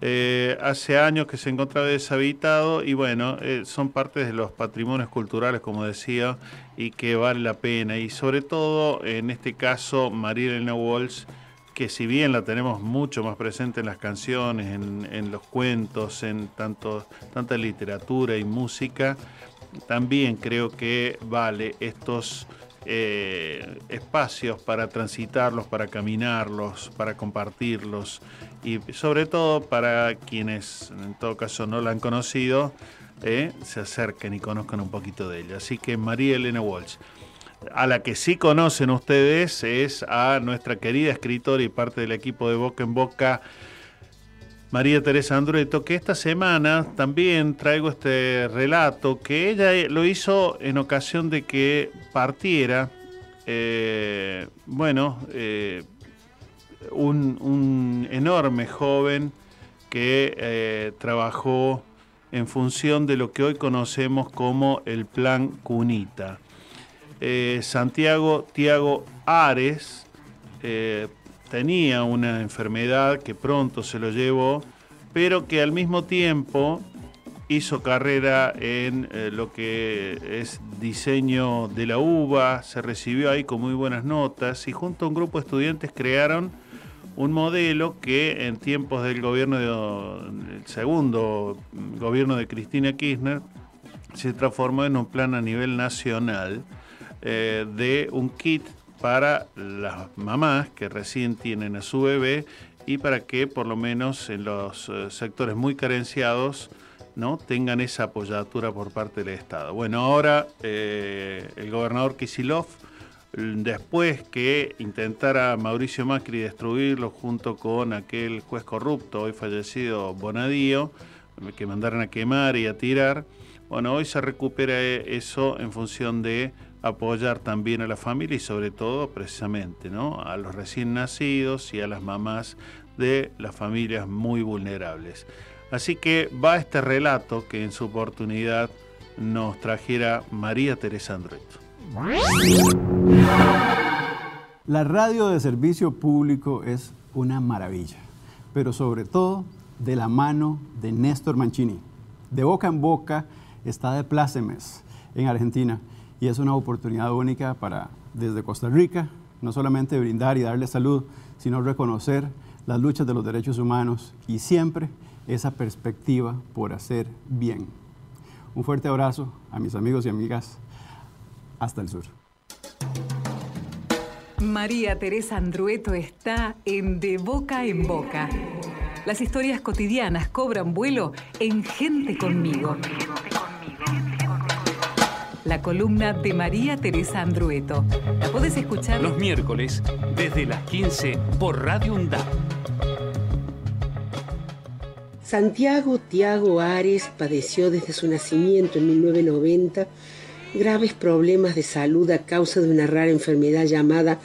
Eh, hace años que se encontraba deshabitado y bueno, eh, son parte de los patrimonios culturales, como decía, y que vale la pena. Y sobre todo, en este caso, María Walsh, que si bien la tenemos mucho más presente en las canciones, en, en los cuentos, en tanto, tanta literatura y música, también creo que vale estos eh, espacios para transitarlos, para caminarlos, para compartirlos y sobre todo para quienes en todo caso no la han conocido, eh, se acerquen y conozcan un poquito de ella. Así que María Elena Walsh. A la que sí conocen ustedes es a nuestra querida escritora y parte del equipo de Boca en Boca, María Teresa Andrueto, que esta semana también traigo este relato que ella lo hizo en ocasión de que partiera, eh, bueno, eh, un, enorme joven que eh, trabajó en función de lo que hoy conocemos como el Plan Cunita. Eh, Santiago Tiago Ares eh, tenía una enfermedad que pronto se lo llevó, pero que al mismo tiempo hizo carrera en eh, lo que es diseño de la uva, se recibió ahí con muy buenas notas y junto a un grupo de estudiantes crearon un modelo que en tiempos del gobierno del segundo gobierno de Cristina Kirchner se transformó en un plan a nivel nacional eh, de un kit para las mamás que recién tienen a su bebé y para que por lo menos en los eh, sectores muy carenciados no tengan esa apoyatura por parte del Estado. Bueno, ahora eh, el gobernador Kisilov, después que intentara Mauricio Macri destruirlo junto con aquel juez corrupto, hoy fallecido Bonadío, que mandaron a quemar y a tirar, bueno, hoy se recupera eso en función de apoyar también a la familia y sobre todo precisamente ¿no? a los recién nacidos y a las mamás de las familias muy vulnerables. Así que va este relato que en su oportunidad nos trajera María Teresa Andrueto. La radio de servicio público es una maravilla, pero sobre todo de la mano de Néstor Mancini. De boca en boca está de plácemes en Argentina y es una oportunidad única para desde Costa Rica no solamente brindar y darle salud, sino reconocer las luchas de los derechos humanos y siempre esa perspectiva por hacer bien. Un fuerte abrazo a mis amigos y amigas hasta el sur. María Teresa Andrueto está en De Boca en Boca. Las historias cotidianas cobran vuelo en Gente conmigo. La columna de María Teresa Andrueto. La puedes escuchar Los miércoles desde las 15 por Radio UNDAP. Santiago Tiago Ares padeció desde su nacimiento en 1990 graves problemas de salud a causa de una rara enfermedad llamada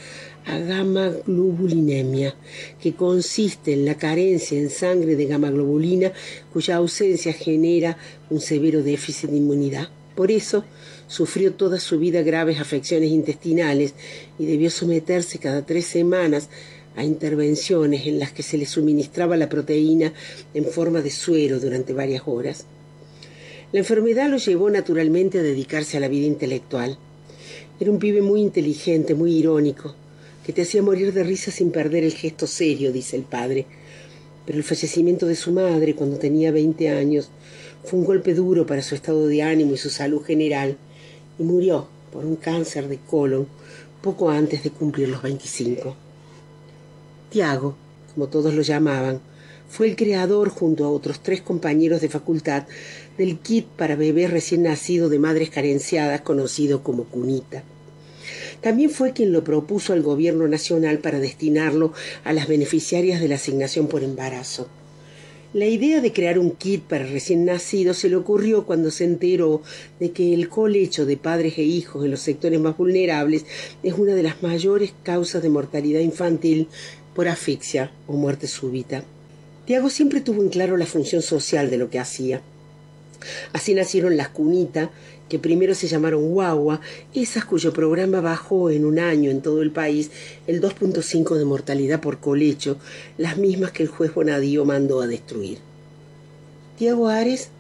agamaglobulinemia, que consiste en la carencia en sangre de gamaglobulina cuya ausencia genera un severo déficit de inmunidad. Por eso sufrió toda su vida graves afecciones intestinales y debió someterse cada tres semanas a intervenciones en las que se le suministraba la proteína en forma de suero durante varias horas. La enfermedad lo llevó naturalmente a dedicarse a la vida intelectual. Era un pibe muy inteligente, muy irónico, que te hacía morir de risa sin perder el gesto serio, dice el padre. Pero el fallecimiento de su madre, cuando tenía 20 años, fue un golpe duro para su estado de ánimo y su salud general, y murió por un cáncer de colon poco antes de cumplir los 25. Tiago, como todos lo llamaban, fue el creador, junto a otros tres compañeros de facultad, del kit para bebés recién nacido de madres carenciadas conocido como cunita. También fue quien lo propuso al gobierno nacional para destinarlo a las beneficiarias de la asignación por embarazo. La idea de crear un kit para recién nacidos se le ocurrió cuando se enteró de que el colecho de padres e hijos en los sectores más vulnerables es una de las mayores causas de mortalidad infantil por asfixia o muerte súbita. Tiago siempre tuvo en claro la función social de lo que hacía. Así nacieron las cunitas, que primero se llamaron guagua, esas cuyo programa bajó en un año en todo el país el 2.5 de mortalidad por colecho, las mismas que el juez Bonadío mandó a destruir. Tiago Ares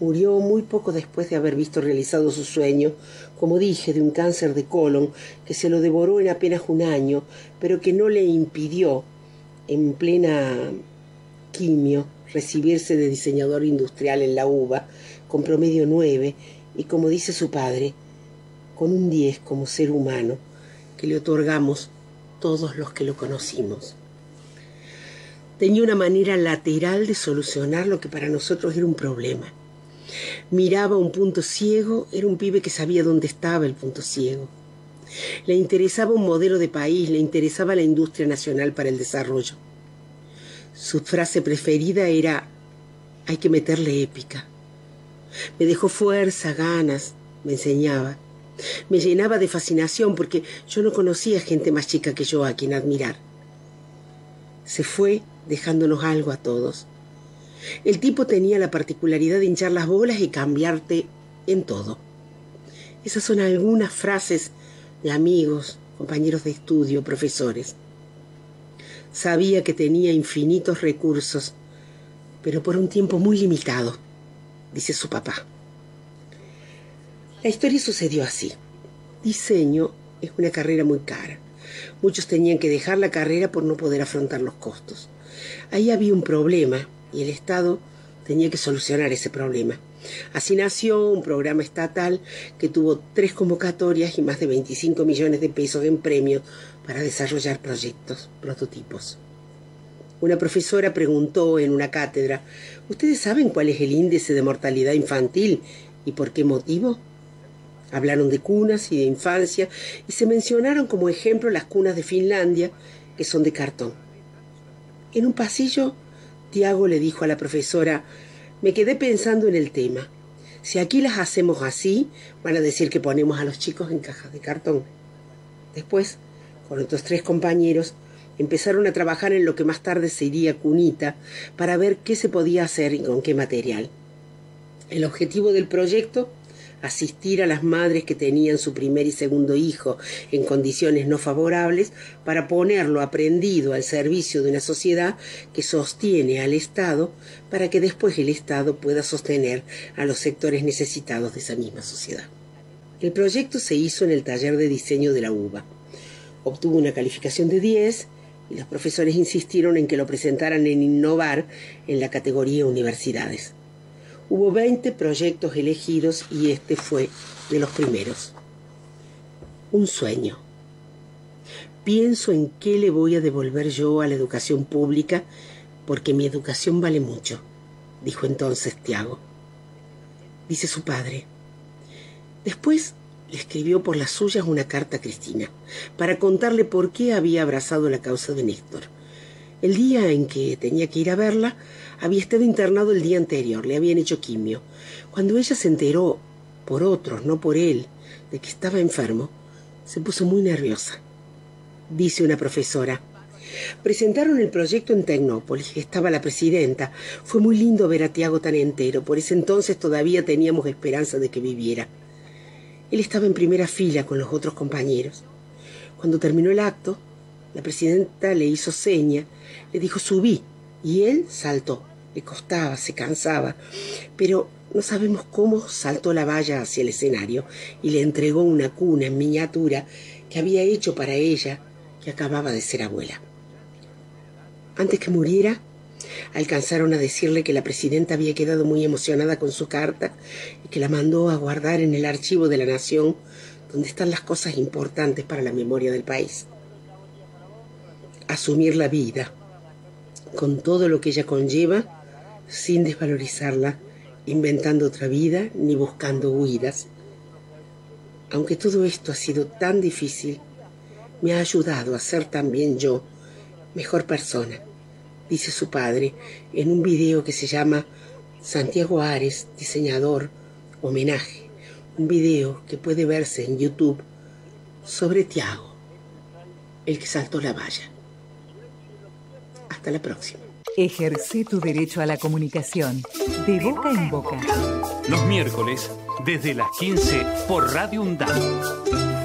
murió muy poco después de haber visto realizado su sueño, como dije, de un cáncer de colon que se lo devoró en apenas un año, pero que no le impidió, en plena quimio, recibirse de diseñador industrial en la UBA, con promedio 9 y, como dice su padre, con un 10 como ser humano que le otorgamos todos los que lo conocimos. Tenía una manera lateral de solucionar lo que para nosotros era un problema. Miraba un punto ciego, era un pibe que sabía dónde estaba el punto ciego. Le interesaba un modelo de país, le interesaba la industria nacional para el desarrollo. Su frase preferida era, hay que meterle épica. Me dejó fuerza, ganas, me enseñaba. Me llenaba de fascinación porque yo no conocía gente más chica que yo a quien admirar. Se fue dejándonos algo a todos. El tipo tenía la particularidad de hinchar las bolas y cambiarte en todo. Esas son algunas frases de amigos, compañeros de estudio, profesores. Sabía que tenía infinitos recursos, pero por un tiempo muy limitado, dice su papá. La historia sucedió así. Diseño es una carrera muy cara. Muchos tenían que dejar la carrera por no poder afrontar los costos. Ahí había un problema y el Estado tenía que solucionar ese problema. Así nació un programa estatal que tuvo tres convocatorias y más de 25 millones de pesos en premios para desarrollar proyectos, prototipos. Una profesora preguntó en una cátedra, ¿ustedes saben cuál es el índice de mortalidad infantil y por qué motivo? Hablaron de cunas y de infancia y se mencionaron como ejemplo las cunas de Finlandia, que son de cartón. En un pasillo, Tiago le dijo a la profesora, me quedé pensando en el tema. Si aquí las hacemos así, van a decir que ponemos a los chicos en cajas de cartón. Después, con otros tres compañeros, empezaron a trabajar en lo que más tarde sería cunita para ver qué se podía hacer y con qué material. El objetivo del proyecto asistir a las madres que tenían su primer y segundo hijo en condiciones no favorables para ponerlo aprendido al servicio de una sociedad que sostiene al Estado para que después el Estado pueda sostener a los sectores necesitados de esa misma sociedad. El proyecto se hizo en el taller de diseño de la UBA. Obtuvo una calificación de 10 y los profesores insistieron en que lo presentaran en Innovar en la categoría Universidades. Hubo 20 proyectos elegidos y este fue de los primeros. Un sueño. Pienso en qué le voy a devolver yo a la educación pública porque mi educación vale mucho, dijo entonces Tiago. Dice su padre. Después le escribió por las suyas una carta a Cristina para contarle por qué había abrazado la causa de Néstor. El día en que tenía que ir a verla, había estado internado el día anterior, le habían hecho quimio. Cuando ella se enteró, por otros, no por él, de que estaba enfermo, se puso muy nerviosa. Dice una profesora. Presentaron el proyecto en Tecnópolis, estaba la presidenta. Fue muy lindo ver a Tiago tan entero, por ese entonces todavía teníamos esperanza de que viviera. Él estaba en primera fila con los otros compañeros. Cuando terminó el acto, la presidenta le hizo seña, le dijo subí, y él saltó. Le costaba, se cansaba, pero no sabemos cómo saltó la valla hacia el escenario y le entregó una cuna en miniatura que había hecho para ella, que acababa de ser abuela. Antes que muriera, alcanzaron a decirle que la presidenta había quedado muy emocionada con su carta y que la mandó a guardar en el archivo de la nación donde están las cosas importantes para la memoria del país. Asumir la vida, con todo lo que ella conlleva, sin desvalorizarla, inventando otra vida ni buscando huidas. Aunque todo esto ha sido tan difícil, me ha ayudado a ser también yo mejor persona, dice su padre en un video que se llama Santiago Ares, diseñador, homenaje, un video que puede verse en YouTube sobre Tiago, el que saltó la valla. Hasta la próxima. Ejerce tu derecho a la comunicación de boca en boca. Los miércoles, desde las 15, por Radio UNDAP.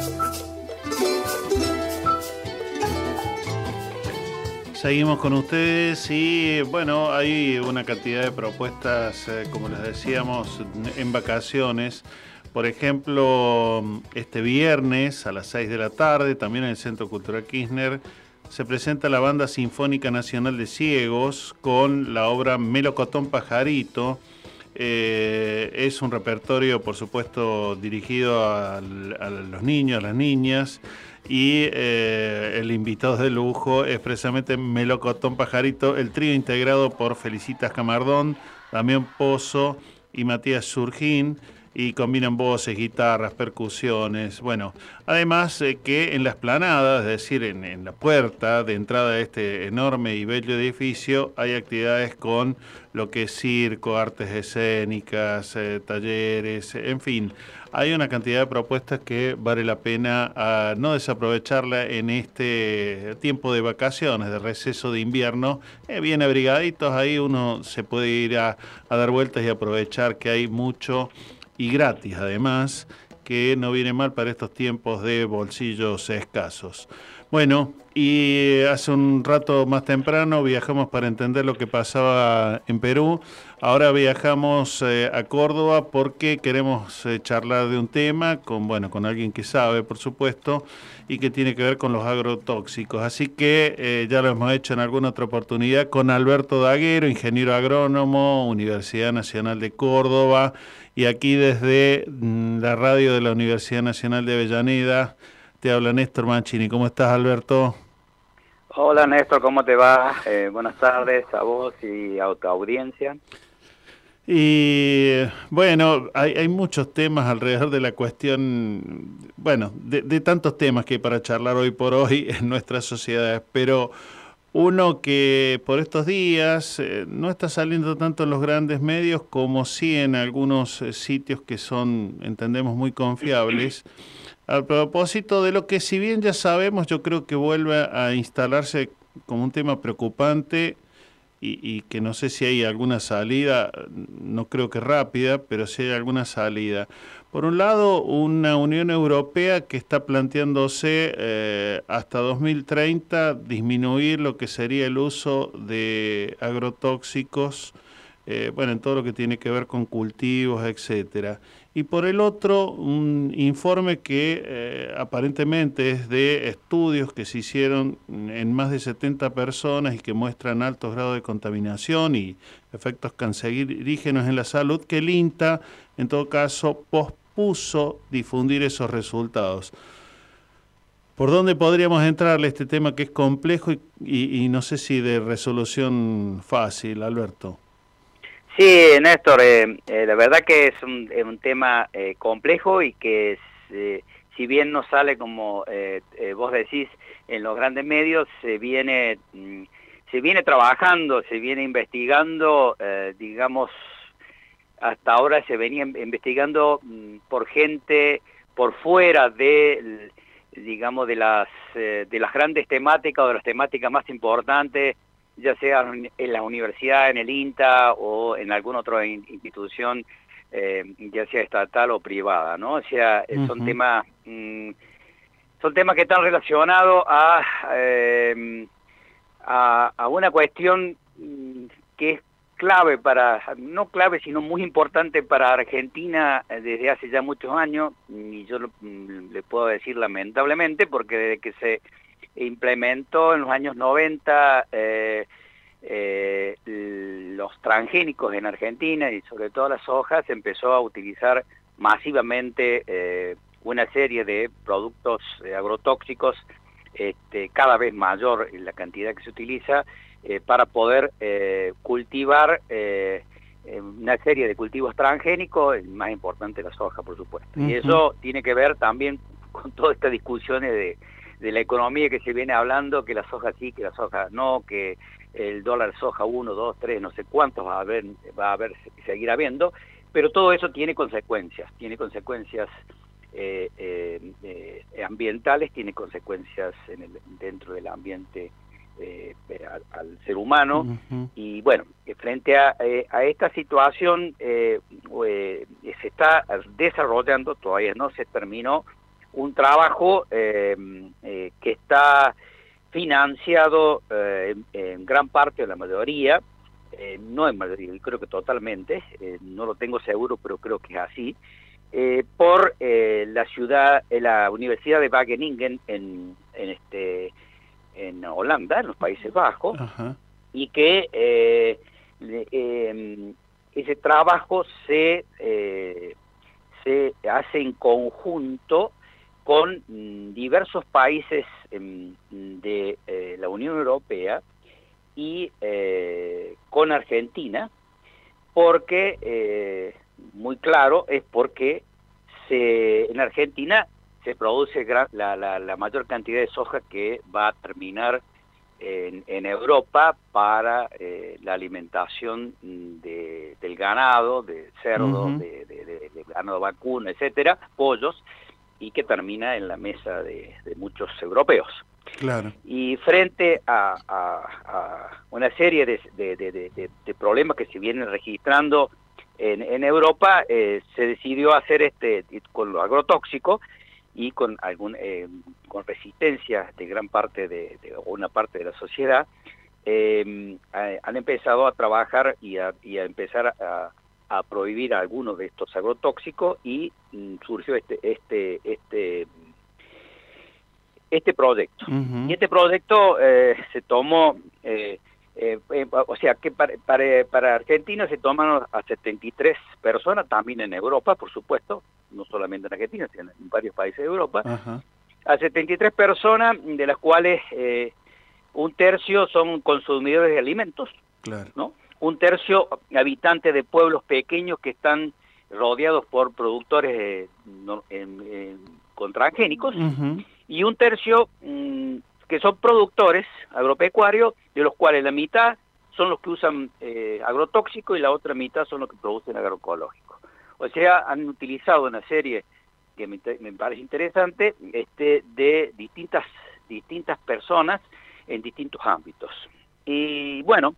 Seguimos con ustedes y bueno, hay una cantidad de propuestas, eh, como les decíamos, en vacaciones. Por ejemplo, este viernes a las 6 de la tarde, también en el Centro Cultural Kirchner, se presenta la Banda Sinfónica Nacional de Ciegos con la obra Melocotón Pajarito. Eh, es un repertorio, por supuesto, dirigido a, los niños, a las niñas. Y eh, el invitado de lujo es precisamente Melocotón Pajarito, el trío integrado por Felicitas Camardón, Damián Pozo y Matías Surgín y combinan voces, guitarras, percusiones. Bueno, además eh, que en la esplanada, es decir, en, en la puerta de entrada de este enorme y bello edificio, hay actividades con lo que es circo, artes escénicas, eh, talleres, en fin. Hay una cantidad de propuestas que vale la pena ah, no desaprovecharla en este tiempo de vacaciones, de receso de invierno. Eh, bien abrigaditos, ahí uno se puede ir a, a dar vueltas y aprovechar que hay mucho y gratis además, que no viene mal para estos tiempos de bolsillos escasos. Bueno, y hace un rato más temprano viajamos para entender lo que pasaba en Perú. Ahora viajamos eh, a Córdoba porque queremos eh, charlar de un tema con, bueno, con alguien que sabe, por supuesto, y que tiene que ver con los agrotóxicos. Así que eh, ya lo hemos hecho en alguna otra oportunidad con Alberto Daguero, ingeniero agrónomo, Universidad Nacional de Córdoba, y aquí desde mm, la radio de la Universidad Nacional de Avellaneda. Te habla Néstor Mancini. ¿Cómo estás, Alberto? Hola Néstor, ¿cómo te va? Eh, buenas tardes a vos y a tu audiencia. Y bueno, hay, hay muchos temas alrededor de la cuestión, bueno, de, de tantos temas que hay para charlar hoy por hoy en nuestras sociedades, pero uno que por estos días eh, no está saliendo tanto en los grandes medios como sí en algunos eh, sitios que son, entendemos, muy confiables. A propósito de lo que si bien ya sabemos, yo creo que vuelve a instalarse como un tema preocupante y, que no sé si hay alguna salida, no creo que rápida, pero sí hay alguna salida. Por un lado, una Unión Europea que está planteándose eh, hasta 2030 disminuir lo que sería el uso de agrotóxicos, eh, bueno, en todo lo que tiene que ver con cultivos, etcétera. Y por el otro, un informe que eh, aparentemente es de estudios que se hicieron en más de 70 personas y que muestran altos grados de contaminación y efectos cancerígenos en la salud, que el INTA, en todo caso, pospuso difundir esos resultados. ¿Por dónde podríamos entrarle este tema que es complejo y no sé si de resolución fácil, Alberto? Sí, Néstor, eh, eh, la verdad que es un, es un tema eh, complejo y que eh, si bien no sale como eh, vos decís en los grandes medios, se viene, mm, se viene trabajando, se viene investigando, digamos, hasta ahora se venía in- investigando mm, por gente por fuera de, digamos, de las, de las grandes temáticas o de las temáticas más importantes ya sea en la universidad, en el INTA o en alguna otra in- institución, eh, ya sea estatal o privada, ¿no? O sea, eh, son temas mm, son temas que están relacionados a, eh, a, a una cuestión mm, que es clave para, no clave, sino muy importante para Argentina eh, desde hace ya muchos años, y yo mm, le puedo decir lamentablemente, porque desde que se implementó en los años 90 eh, eh, los transgénicos en Argentina y sobre todo las hojas, empezó a utilizar masivamente eh, una serie de productos agrotóxicos, este, cada vez mayor la cantidad que se utiliza, para poder cultivar una serie de cultivos transgénicos, el más importante la soja, por supuesto. Y eso tiene que ver también con todas estas discusiones de, de la economía que se viene hablando, que la soja sí, que la soja no, que el dólar soja 1, 2, 3, no sé cuántos va a haber, va a haber, seguir habiendo, pero todo eso tiene consecuencias, tiene consecuencias eh, eh, eh, ambientales, tiene consecuencias en el, dentro del ambiente eh, al, al ser humano, y bueno, frente a, eh, a esta situación se está desarrollando, todavía no se terminó, un trabajo eh, eh, que está financiado eh, en, en gran parte o la mayoría, no en mayoría, creo que totalmente, no lo tengo seguro, pero creo que es así, por eh, la ciudad, la Universidad de Wageningen en, en este en Holanda, en los Países Bajos, y que eh, eh, ese trabajo se, eh, se hace en conjunto con mm, diversos países em, de eh, la Unión Europea y eh, con Argentina, porque, eh, muy claro, es porque se, en Argentina se produce la, la- la mayor cantidad de soja que va a terminar en, en Europa para eh, la alimentación de- del ganado, de de, de- de- de ganado vacuno, etcétera, pollos, y que termina en la mesa de, de muchos europeos. Claro. Y frente a, a- a una serie de, problemas que se vienen registrando en, en Europa, eh, se decidió hacer este con lo agrotóxico y con algún eh, con resistencia de gran parte de, una parte de la sociedad eh, han empezado a trabajar y a, y a empezar a, a prohibir algunos de estos agrotóxicos y mm, surgió este este este este proyecto y este proyecto eh, se tomó eh, eh, eh, o sea que para, para, para Argentina se toman a 73 personas también en Europa por supuesto no solamente en Argentina sino en varios países de Europa Ajá. a 73 personas, de las cuales eh, un tercio son consumidores de alimentos, Claro. ¿no? Un tercio habitantes de pueblos pequeños que están rodeados por productores eh, no- con transgénicos Ujú. y un tercio mm, que son productores agropecuarios, de los cuales la mitad son los que usan eh, agrotóxico y la otra mitad son los que producen agroecológico. O sea, han utilizado una serie que me, me parece interesante este, de distintas, distintas personas en distintos ámbitos. Y bueno,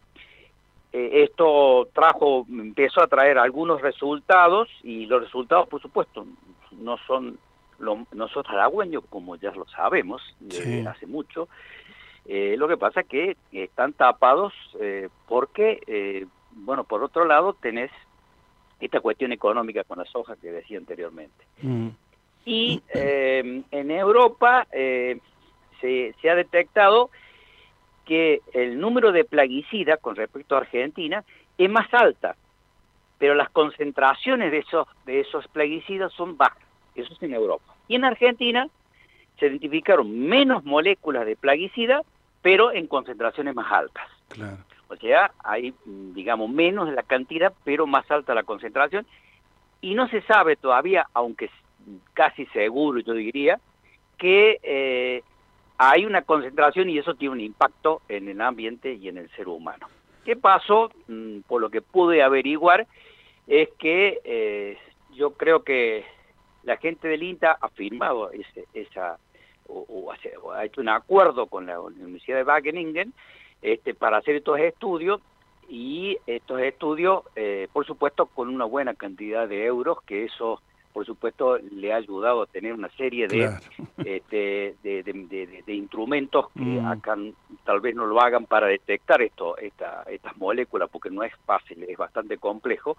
eh, esto trajo, empezó a traer algunos resultados y los resultados, por supuesto, no son lo, no son halagüeños, como ya lo sabemos desde Sí. hace mucho. Eh, lo que pasa es que están tapados eh, porque, eh, bueno, por otro lado tenés esta cuestión económica con la soja que decía anteriormente. Mm. Y eh, en Europa eh, se, se ha detectado que el número de plaguicidas con respecto a Argentina es más alta, pero las concentraciones de esos, de esos plaguicidas son bajas. Eso es en Europa. Y en Argentina se identificaron menos moléculas de plaguicida, pero en concentraciones más altas. Claro. O sea, hay, digamos, menos la cantidad, pero más alta la concentración. Y no se sabe todavía, aunque es casi seguro, yo diría, que eh, hay una concentración y eso tiene un impacto en el ambiente y en el ser humano. ¿Qué pasó? Mm, Por lo que pude averiguar, es que eh, yo creo que la gente del INTA ha firmado ese, esa, o, ha hecho un acuerdo con la Universidad de Wageningen este, para hacer estos estudios y estos estudios, eh, por supuesto, con una buena cantidad de euros, que eso, por supuesto, le ha ayudado a tener una serie de, Claro. este, de, de- de- instrumentos que Mm. acá tal vez no lo hagan para detectar esto, esta, estas moléculas, porque no es fácil, es bastante complejo.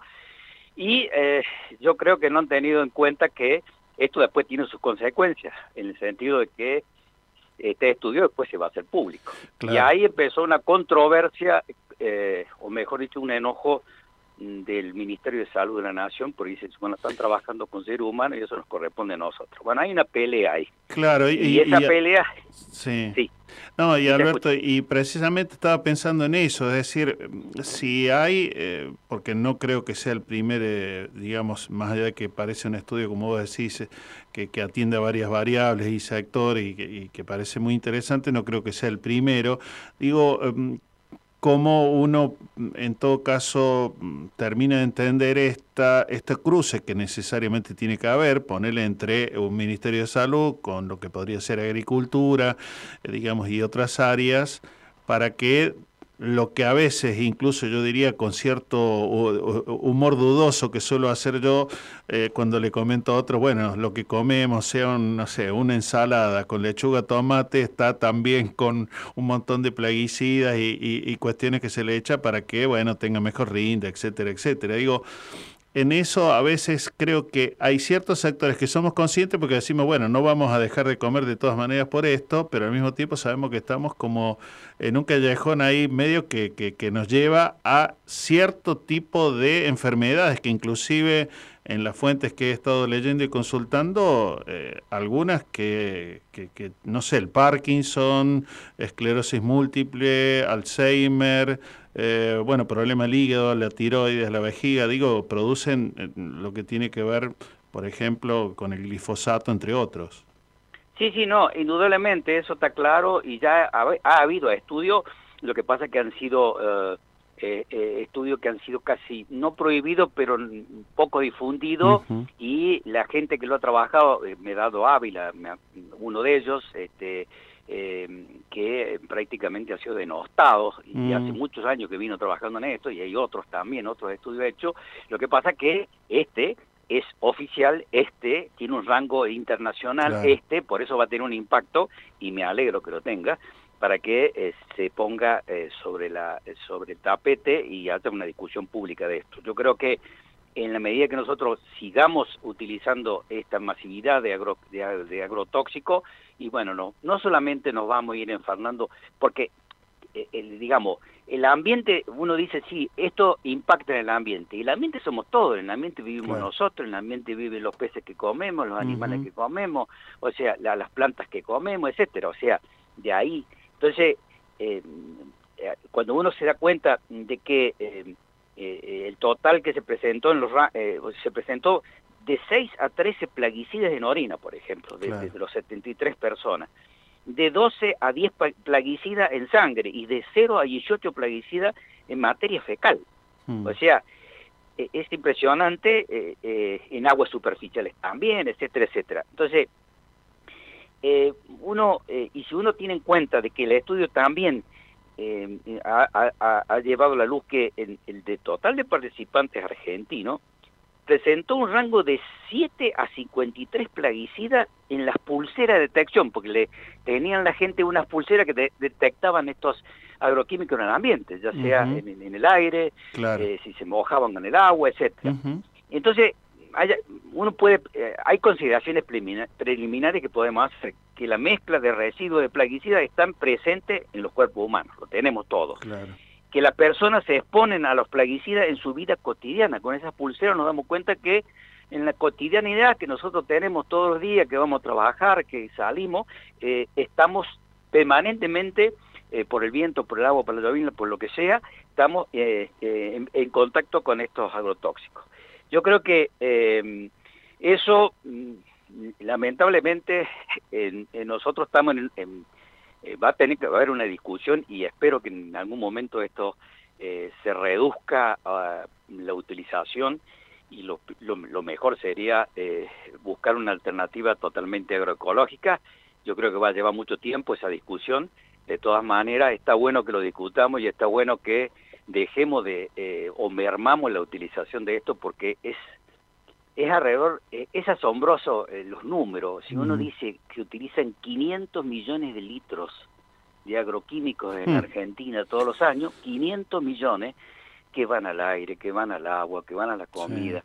Y eh, yo creo que no han tenido en cuenta que esto después tiene sus consecuencias, en el sentido de que este estudio después se va a hacer público. Y ahí empezó una controversia, eh, o mejor dicho, un enojo del Ministerio de Salud de la Nación, porque dicen, bueno, están trabajando con ser humano y eso nos corresponde a nosotros. Bueno, hay una pelea ahí. Claro, y, Y, esa y- pelea, Sí. sí. No, y Alberto, y precisamente estaba pensando en eso, es decir, si hay, eh, porque no creo que sea el primer, eh, digamos, más allá de que parece un estudio, como vos decís, eh, que, que atiende a varias variables y sectores y que, y que parece muy interesante, no creo que sea el primero. Digo, em, cómo uno, en todo caso, termina de entender esta, este cruce que necesariamente tiene que haber, ponerle entre un Ministerio de Salud con lo que podría ser agricultura, eh, digamos, y otras áreas, para que lo que a veces, incluso yo diría con cierto hu- hu- humor dudoso que suelo hacer yo eh, cuando le comento a otro, bueno, lo que comemos sea, un, no sé, una ensalada con lechuga, tomate, está también con un montón de plaguicidas y, y- y cuestiones que se le echa para que, bueno, tenga mejor rinde, etcétera, etcétera. Digo, en eso a veces creo que hay ciertos sectores que somos conscientes porque decimos, bueno, no vamos a dejar de comer de todas maneras por esto, pero al mismo tiempo sabemos que estamos como en un callejón ahí medio que, que, que nos lleva a cierto tipo de enfermedades que inclusive en las fuentes que he estado leyendo y consultando, eh, algunas que, que, que, no sé, el Parkinson, esclerosis múltiple, Alzheimer, eh, bueno, problema del hígado, la tiroides, la vejiga, digo, producen eh, lo que tiene que ver, por ejemplo, con el glifosato, entre otros. Sí, sí, no, indudablemente eso está claro y ya ha, ha habido estudios, lo que pasa es que han sido eh, eh, eh, estudios que han sido casi no prohibidos, pero poco difundidos y la gente que lo ha trabajado, eh, me he dado Ávila, me ha- uno de ellos, este, eh, que prácticamente ha sido denostado y Mm. hace muchos años que vino trabajando en esto y hay otros también, otros estudios hechos. Lo que pasa que este es oficial, este tiene un rango internacional, Claro. este, por eso va a tener un impacto, y me alegro que lo tenga, para que eh, se ponga eh, sobre, la, sobre el tapete y haya una discusión pública de esto. Yo creo que en la medida que nosotros sigamos utilizando esta masividad de, agro, de, de agrotóxico, y bueno, no, no solamente nos vamos a ir enfermando, porque, eh, el, digamos, el ambiente, uno dice, sí, esto impacta en el ambiente, y el ambiente somos todos, en el ambiente vivimos Claro. nosotros, en el ambiente viven los peces que comemos, los animales que comemos, o sea, la- las plantas que comemos, etcétera, o sea, de ahí. Entonces, eh, eh, cuando uno se da cuenta de que eh, eh, el total que se presentó en los eh, se presentó de 6 a 13 plaguicidas en orina, por ejemplo, de, Claro. de los 73 personas, de 12 a 10 pa- plaguicidas en sangre y de 0 a 18 plaguicidas en materia fecal. Mm. O sea, eh, es impresionante eh, eh, en aguas superficiales también, etcétera, etcétera. Entonces, eh, uno, y si uno tiene en cuenta de que el estudio también eh, ha, ha- ha- ha llevado a la luz que en- el de total de participantes argentinos presentó un rango de 7 a 53 plaguicidas en las pulseras de detección, porque le tenían la gente unas pulseras que de- detectaban estos agroquímicos en el ambiente, ya sea Ujú. en, en el aire, Claro. eh, si se mojaban con el agua, etcétera. Entonces, haya- uno puede, eh, hay consideraciones prelimina- preliminares que podemos hacer, que la mezcla de residuos de plaguicidas están presentes en los cuerpos humanos, lo tenemos todos. Claro. Que las personas se exponen a los plaguicidas en su vida cotidiana. Con esas pulseras nos damos cuenta que en la cotidianidad que nosotros tenemos todos los días, que vamos a trabajar, que salimos, eh, estamos permanentemente, eh, por el viento, por el agua, por la llovizna, por lo que sea, estamos eh, en, en contacto con estos agrotóxicos. Yo creo que eso, mm, lamentablemente, en, nosotros estamos en, eh, va a tener que haber una discusión y espero que en algún momento esto eh, se reduzca la utilización y lo, lo- lo mejor sería eh, buscar una alternativa totalmente agroecológica. Yo creo que va a llevar mucho tiempo esa discusión. De todas maneras, está bueno que lo discutamos y está bueno que dejemos de eh, o mermamos la utilización de esto porque es es alrededor, eh, es asombroso eh, los números. Si uno dice que utilizan 500 millones de litros de agroquímicos en Hmm. Argentina todos los años, 500 millones que van al aire, que van al agua, que van a la comida.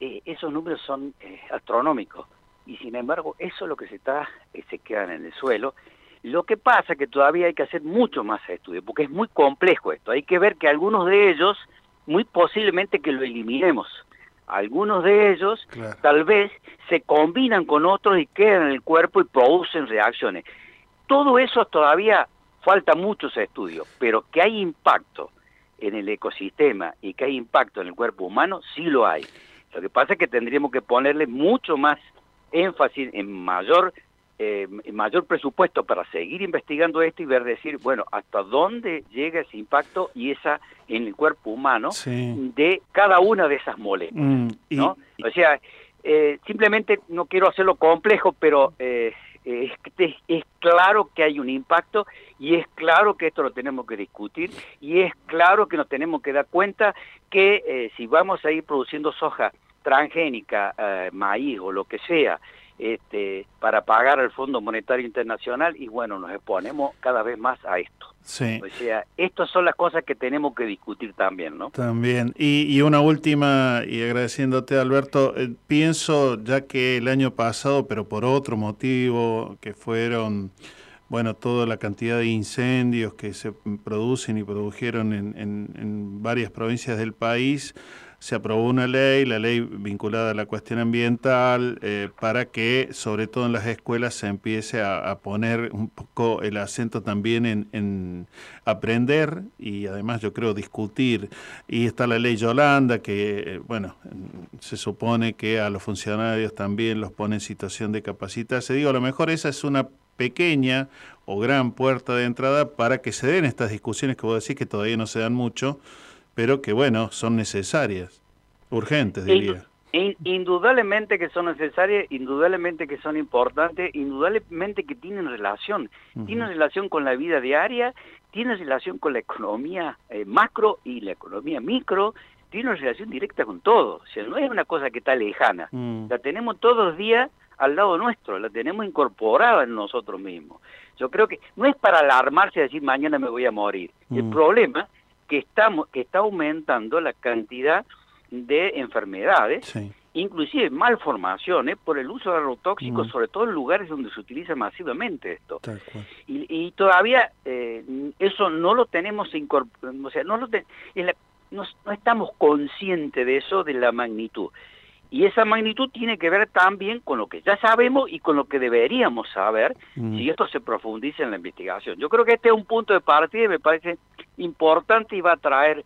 Eh, esos números son astronómicos y sin embargo eso es lo que se está, se quedan en el suelo. Lo que pasa es que todavía hay que hacer mucho más estudio porque es muy complejo esto. Hay que ver que algunos de ellos, muy posiblemente que lo eliminemos. Algunos de ellos Claro. tal vez se combinan con otros y quedan en el cuerpo y producen reacciones. Todo eso todavía falta muchos estudios, pero que hay impacto en el ecosistema y que hay impacto en el cuerpo humano, sí lo hay. Lo que pasa es que tendríamos que ponerle mucho más énfasis en mayor eh, mayor presupuesto para seguir investigando esto y ver decir, bueno, hasta dónde llega ese impacto y esa en el cuerpo humano Sí. de cada una de esas moléculas. Mm, y- ¿no? O sea, eh, simplemente no quiero hacerlo complejo, pero eh, es, es- es claro que hay un impacto y es claro que esto lo tenemos que discutir y es claro que nos tenemos que dar cuenta que eh, si vamos a ir produciendo soja transgénica, eh, maíz o lo que sea, este, para pagar al Fondo Monetario Internacional y bueno, nos exponemos cada vez más a esto. Sí. O sea, estas son las cosas que tenemos que discutir también, ¿no? También. Y, y una última, y agradeciéndote, Alberto, eh, pienso ya que el año pasado, pero por otro motivo, que fueron, bueno, toda la cantidad de incendios que se producen y produjeron en, en- en varias provincias del país, se aprobó una ley, la ley vinculada a la cuestión ambiental, eh, para que, sobre todo en las escuelas, se empiece a, poner un poco el acento también en, en aprender y además yo creo discutir. Y está la ley Yolanda, que, eh, bueno, se supone que a los funcionarios también los pone en situación de capacitarse. Digo, a lo mejor esa es una pequeña o gran puerta de entrada para que se den estas discusiones que vos decís que todavía no se dan mucho, pero que, bueno, son necesarias, urgentes, diría. In- indudablemente que son necesarias, indudablemente que son importantes, indudablemente que tienen relación. Tienen relación con la vida diaria, tienen relación con la economía eh, macro y la economía micro, tiene una relación directa con todo. O sea, no es una cosa que está lejana. Mm. La tenemos todos los días al lado nuestro, la tenemos incorporada en nosotros mismos. Yo creo que no es para alarmarse y decir mañana me voy a morir. El Mm. problema que estamos que está aumentando la cantidad de enfermedades, Sí. inclusive malformaciones por el uso de agrotóxicos, Mm. sobre todo en lugares donde se utiliza masivamente esto. Y, y todavía eh, eso no lo tenemos incorporado, o sea, no, lo te- en la- no, no estamos conscientes de eso, de la magnitud. Y esa magnitud tiene que ver también con lo que ya sabemos y con lo que deberíamos saber Mm. si esto se profundiza en la investigación. Yo creo que este es un punto de partida y me parece importante y va a traer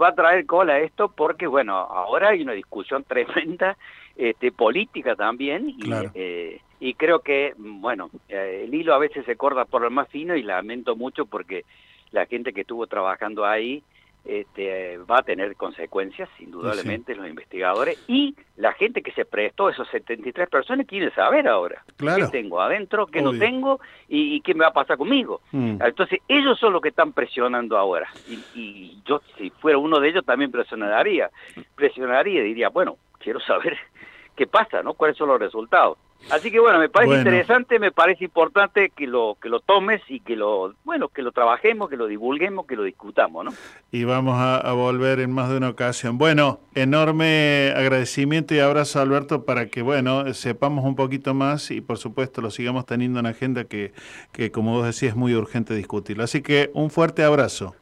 va a traer cola esto porque bueno ahora hay una discusión tremenda este política también y, Claro. eh, y creo que bueno eh, el hilo a veces se corta por lo más fino y lamento mucho porque la gente que estuvo trabajando ahí este, va a tener consecuencias, indudablemente, los investigadores, y la gente que se prestó, esos 73 personas, quieren saber ahora Claro. qué tengo adentro, qué no tengo y, y qué me va a pasar conmigo. Mm. Entonces, ellos son los que están presionando ahora. Y, y yo, si fuera uno de ellos, también presionaría. Presionaría y diría, bueno, quiero saber qué pasa, ¿no? ¿Cuáles son los resultados? Así que bueno, me parece Bueno. interesante, me parece importante que lo que lo tomes y que lo bueno, que lo trabajemos, que lo divulguemos, que lo discutamos, ¿no? Y vamos a, a volver en más de una ocasión. Bueno, enorme agradecimiento y abrazo Alberto para que, bueno, sepamos un poquito más y por supuesto lo sigamos teniendo en agenda que, que como vos decís, es muy urgente discutirlo. Así que un fuerte abrazo.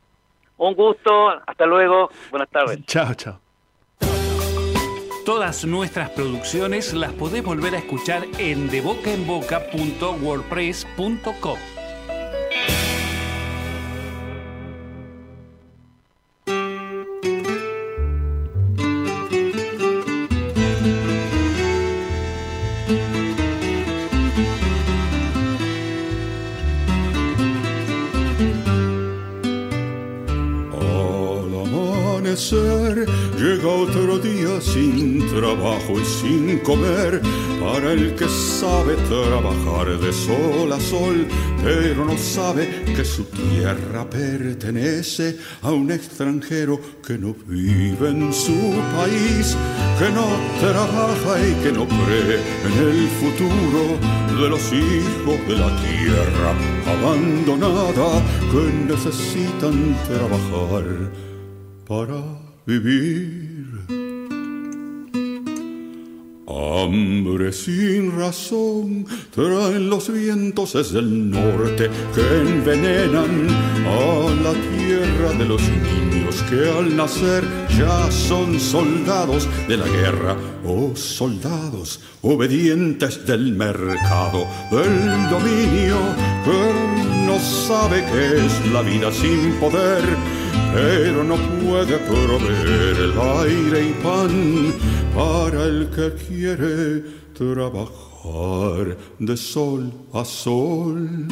Un gusto, hasta luego, buenas tardes. Chao, chao. Todas nuestras producciones las podés volver a escuchar en debocaenboca.wordpress.com. y sin comer para el que sabe trabajar de sol a sol, pero no sabe que su tierra pertenece a un extranjero que no vive en su país, que no trabaja y que no cree en el futuro de los hijos de la tierra abandonada que necesitan trabajar para vivir. Hambre sin razón traen los vientos desde el norte que envenenan a la tierra de los niños que al nacer ya son soldados de la guerra. O soldados obedientes del mercado del dominio que no sabe qué es la vida sin poder pero no puede proveer el aire y pan para el que quiere trabajar de sol a sol.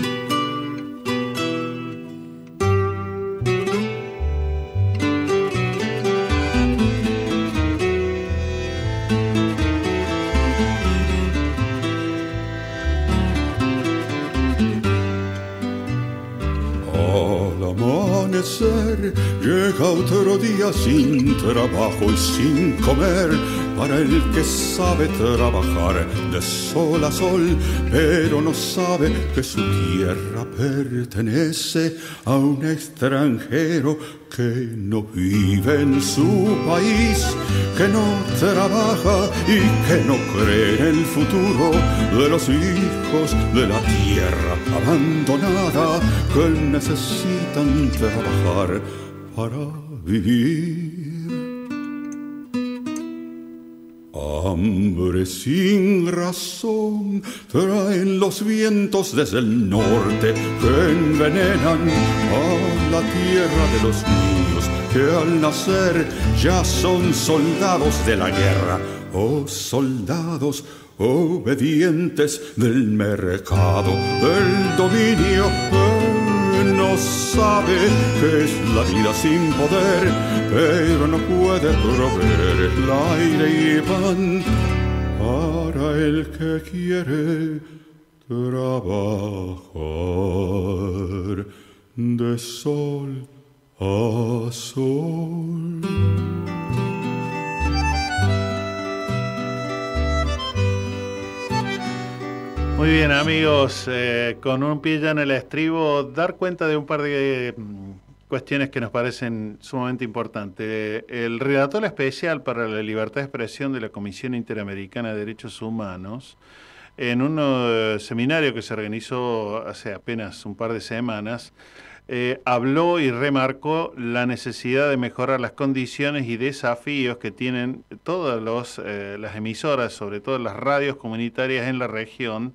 Sin trabajo y sin comer para el que sabe trabajar de sol a sol, pero no sabe que su tierra pertenece a un extranjero que no vive en su país, que no trabaja y que no cree en el futuro de los hijos de la tierra abandonada que necesitan trabajar para vivir. Hambre sin razón traen los vientos desde el norte que envenenan a la tierra de los niños que al nacer ya son soldados de la guerra o soldados obedientes del mercado del dominio sabe qué es la vida sin poder, pero no puede proveer el aire y pan para el que quiere trabajar de sol a sol. Muy bien, amigos, eh, con un pie ya en el estribo, dar cuenta de un par de mm, cuestiones que nos parecen sumamente importantes. El redactor especial para la libertad de expresión de la Comisión Interamericana de Derechos Humanos, en un eh, seminario que se organizó hace apenas un par de semanas, eh, habló y remarcó la necesidad de mejorar las condiciones y desafíos que tienen todas eh, las emisoras, sobre todo las radios comunitarias en la región,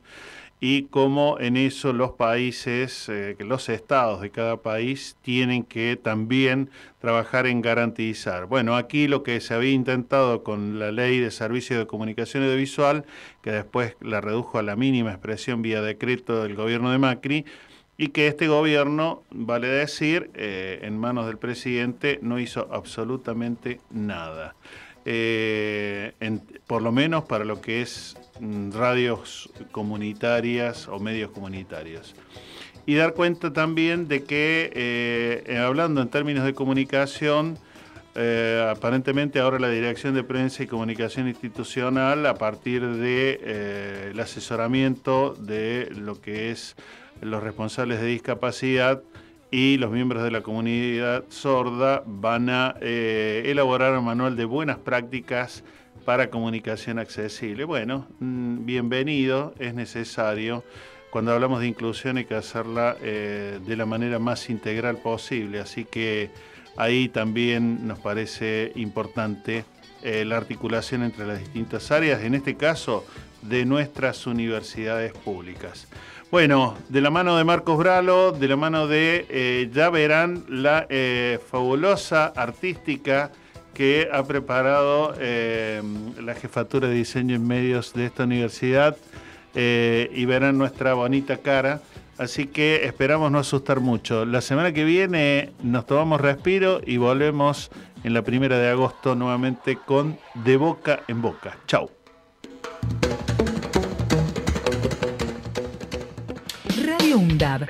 y cómo en eso los países, eh, los estados de cada país tienen que también trabajar en garantizar. Bueno, aquí lo que se había intentado con la ley de servicio de comunicación audiovisual, que después la redujo a la mínima expresión vía decreto del gobierno de Macri, y que este gobierno, vale decir, eh, en manos del presidente, no hizo absolutamente nada. Eh, por lo menos para lo que es mm, radios comunitarias o medios comunitarios. Y dar cuenta también de que, eh, hablando en términos de comunicación, aparentemente ahora la Dirección de Prensa y Comunicación Institucional, a partir de el asesoramiento de lo que es los responsables de discapacidad y los miembros de la comunidad sorda, van a eh, elaborar un manual de buenas prácticas para comunicación accesible. Bueno, mm, bienvenido, es necesario. Cuando hablamos de inclusión hay que hacerla eh, de la manera más integral posible, así que ahí también nos parece importante eh, la articulación entre las distintas áreas, en este caso de nuestras universidades públicas. Bueno, de la mano de Marcos Bralo, de la mano de, eh, ya verán, la eh, fabulosa artística que ha preparado eh, la jefatura de diseño en medios de esta universidad y verán nuestra bonita cara. Así que esperamos no asustar mucho. La semana que viene nos tomamos respiro y volvemos en la primera de agosto nuevamente con De Boca en Boca. Chau. Radio UNDAB,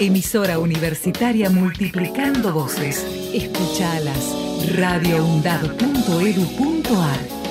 emisora universitaria multiplicando voces. Escuchalas radioundab.edu.ar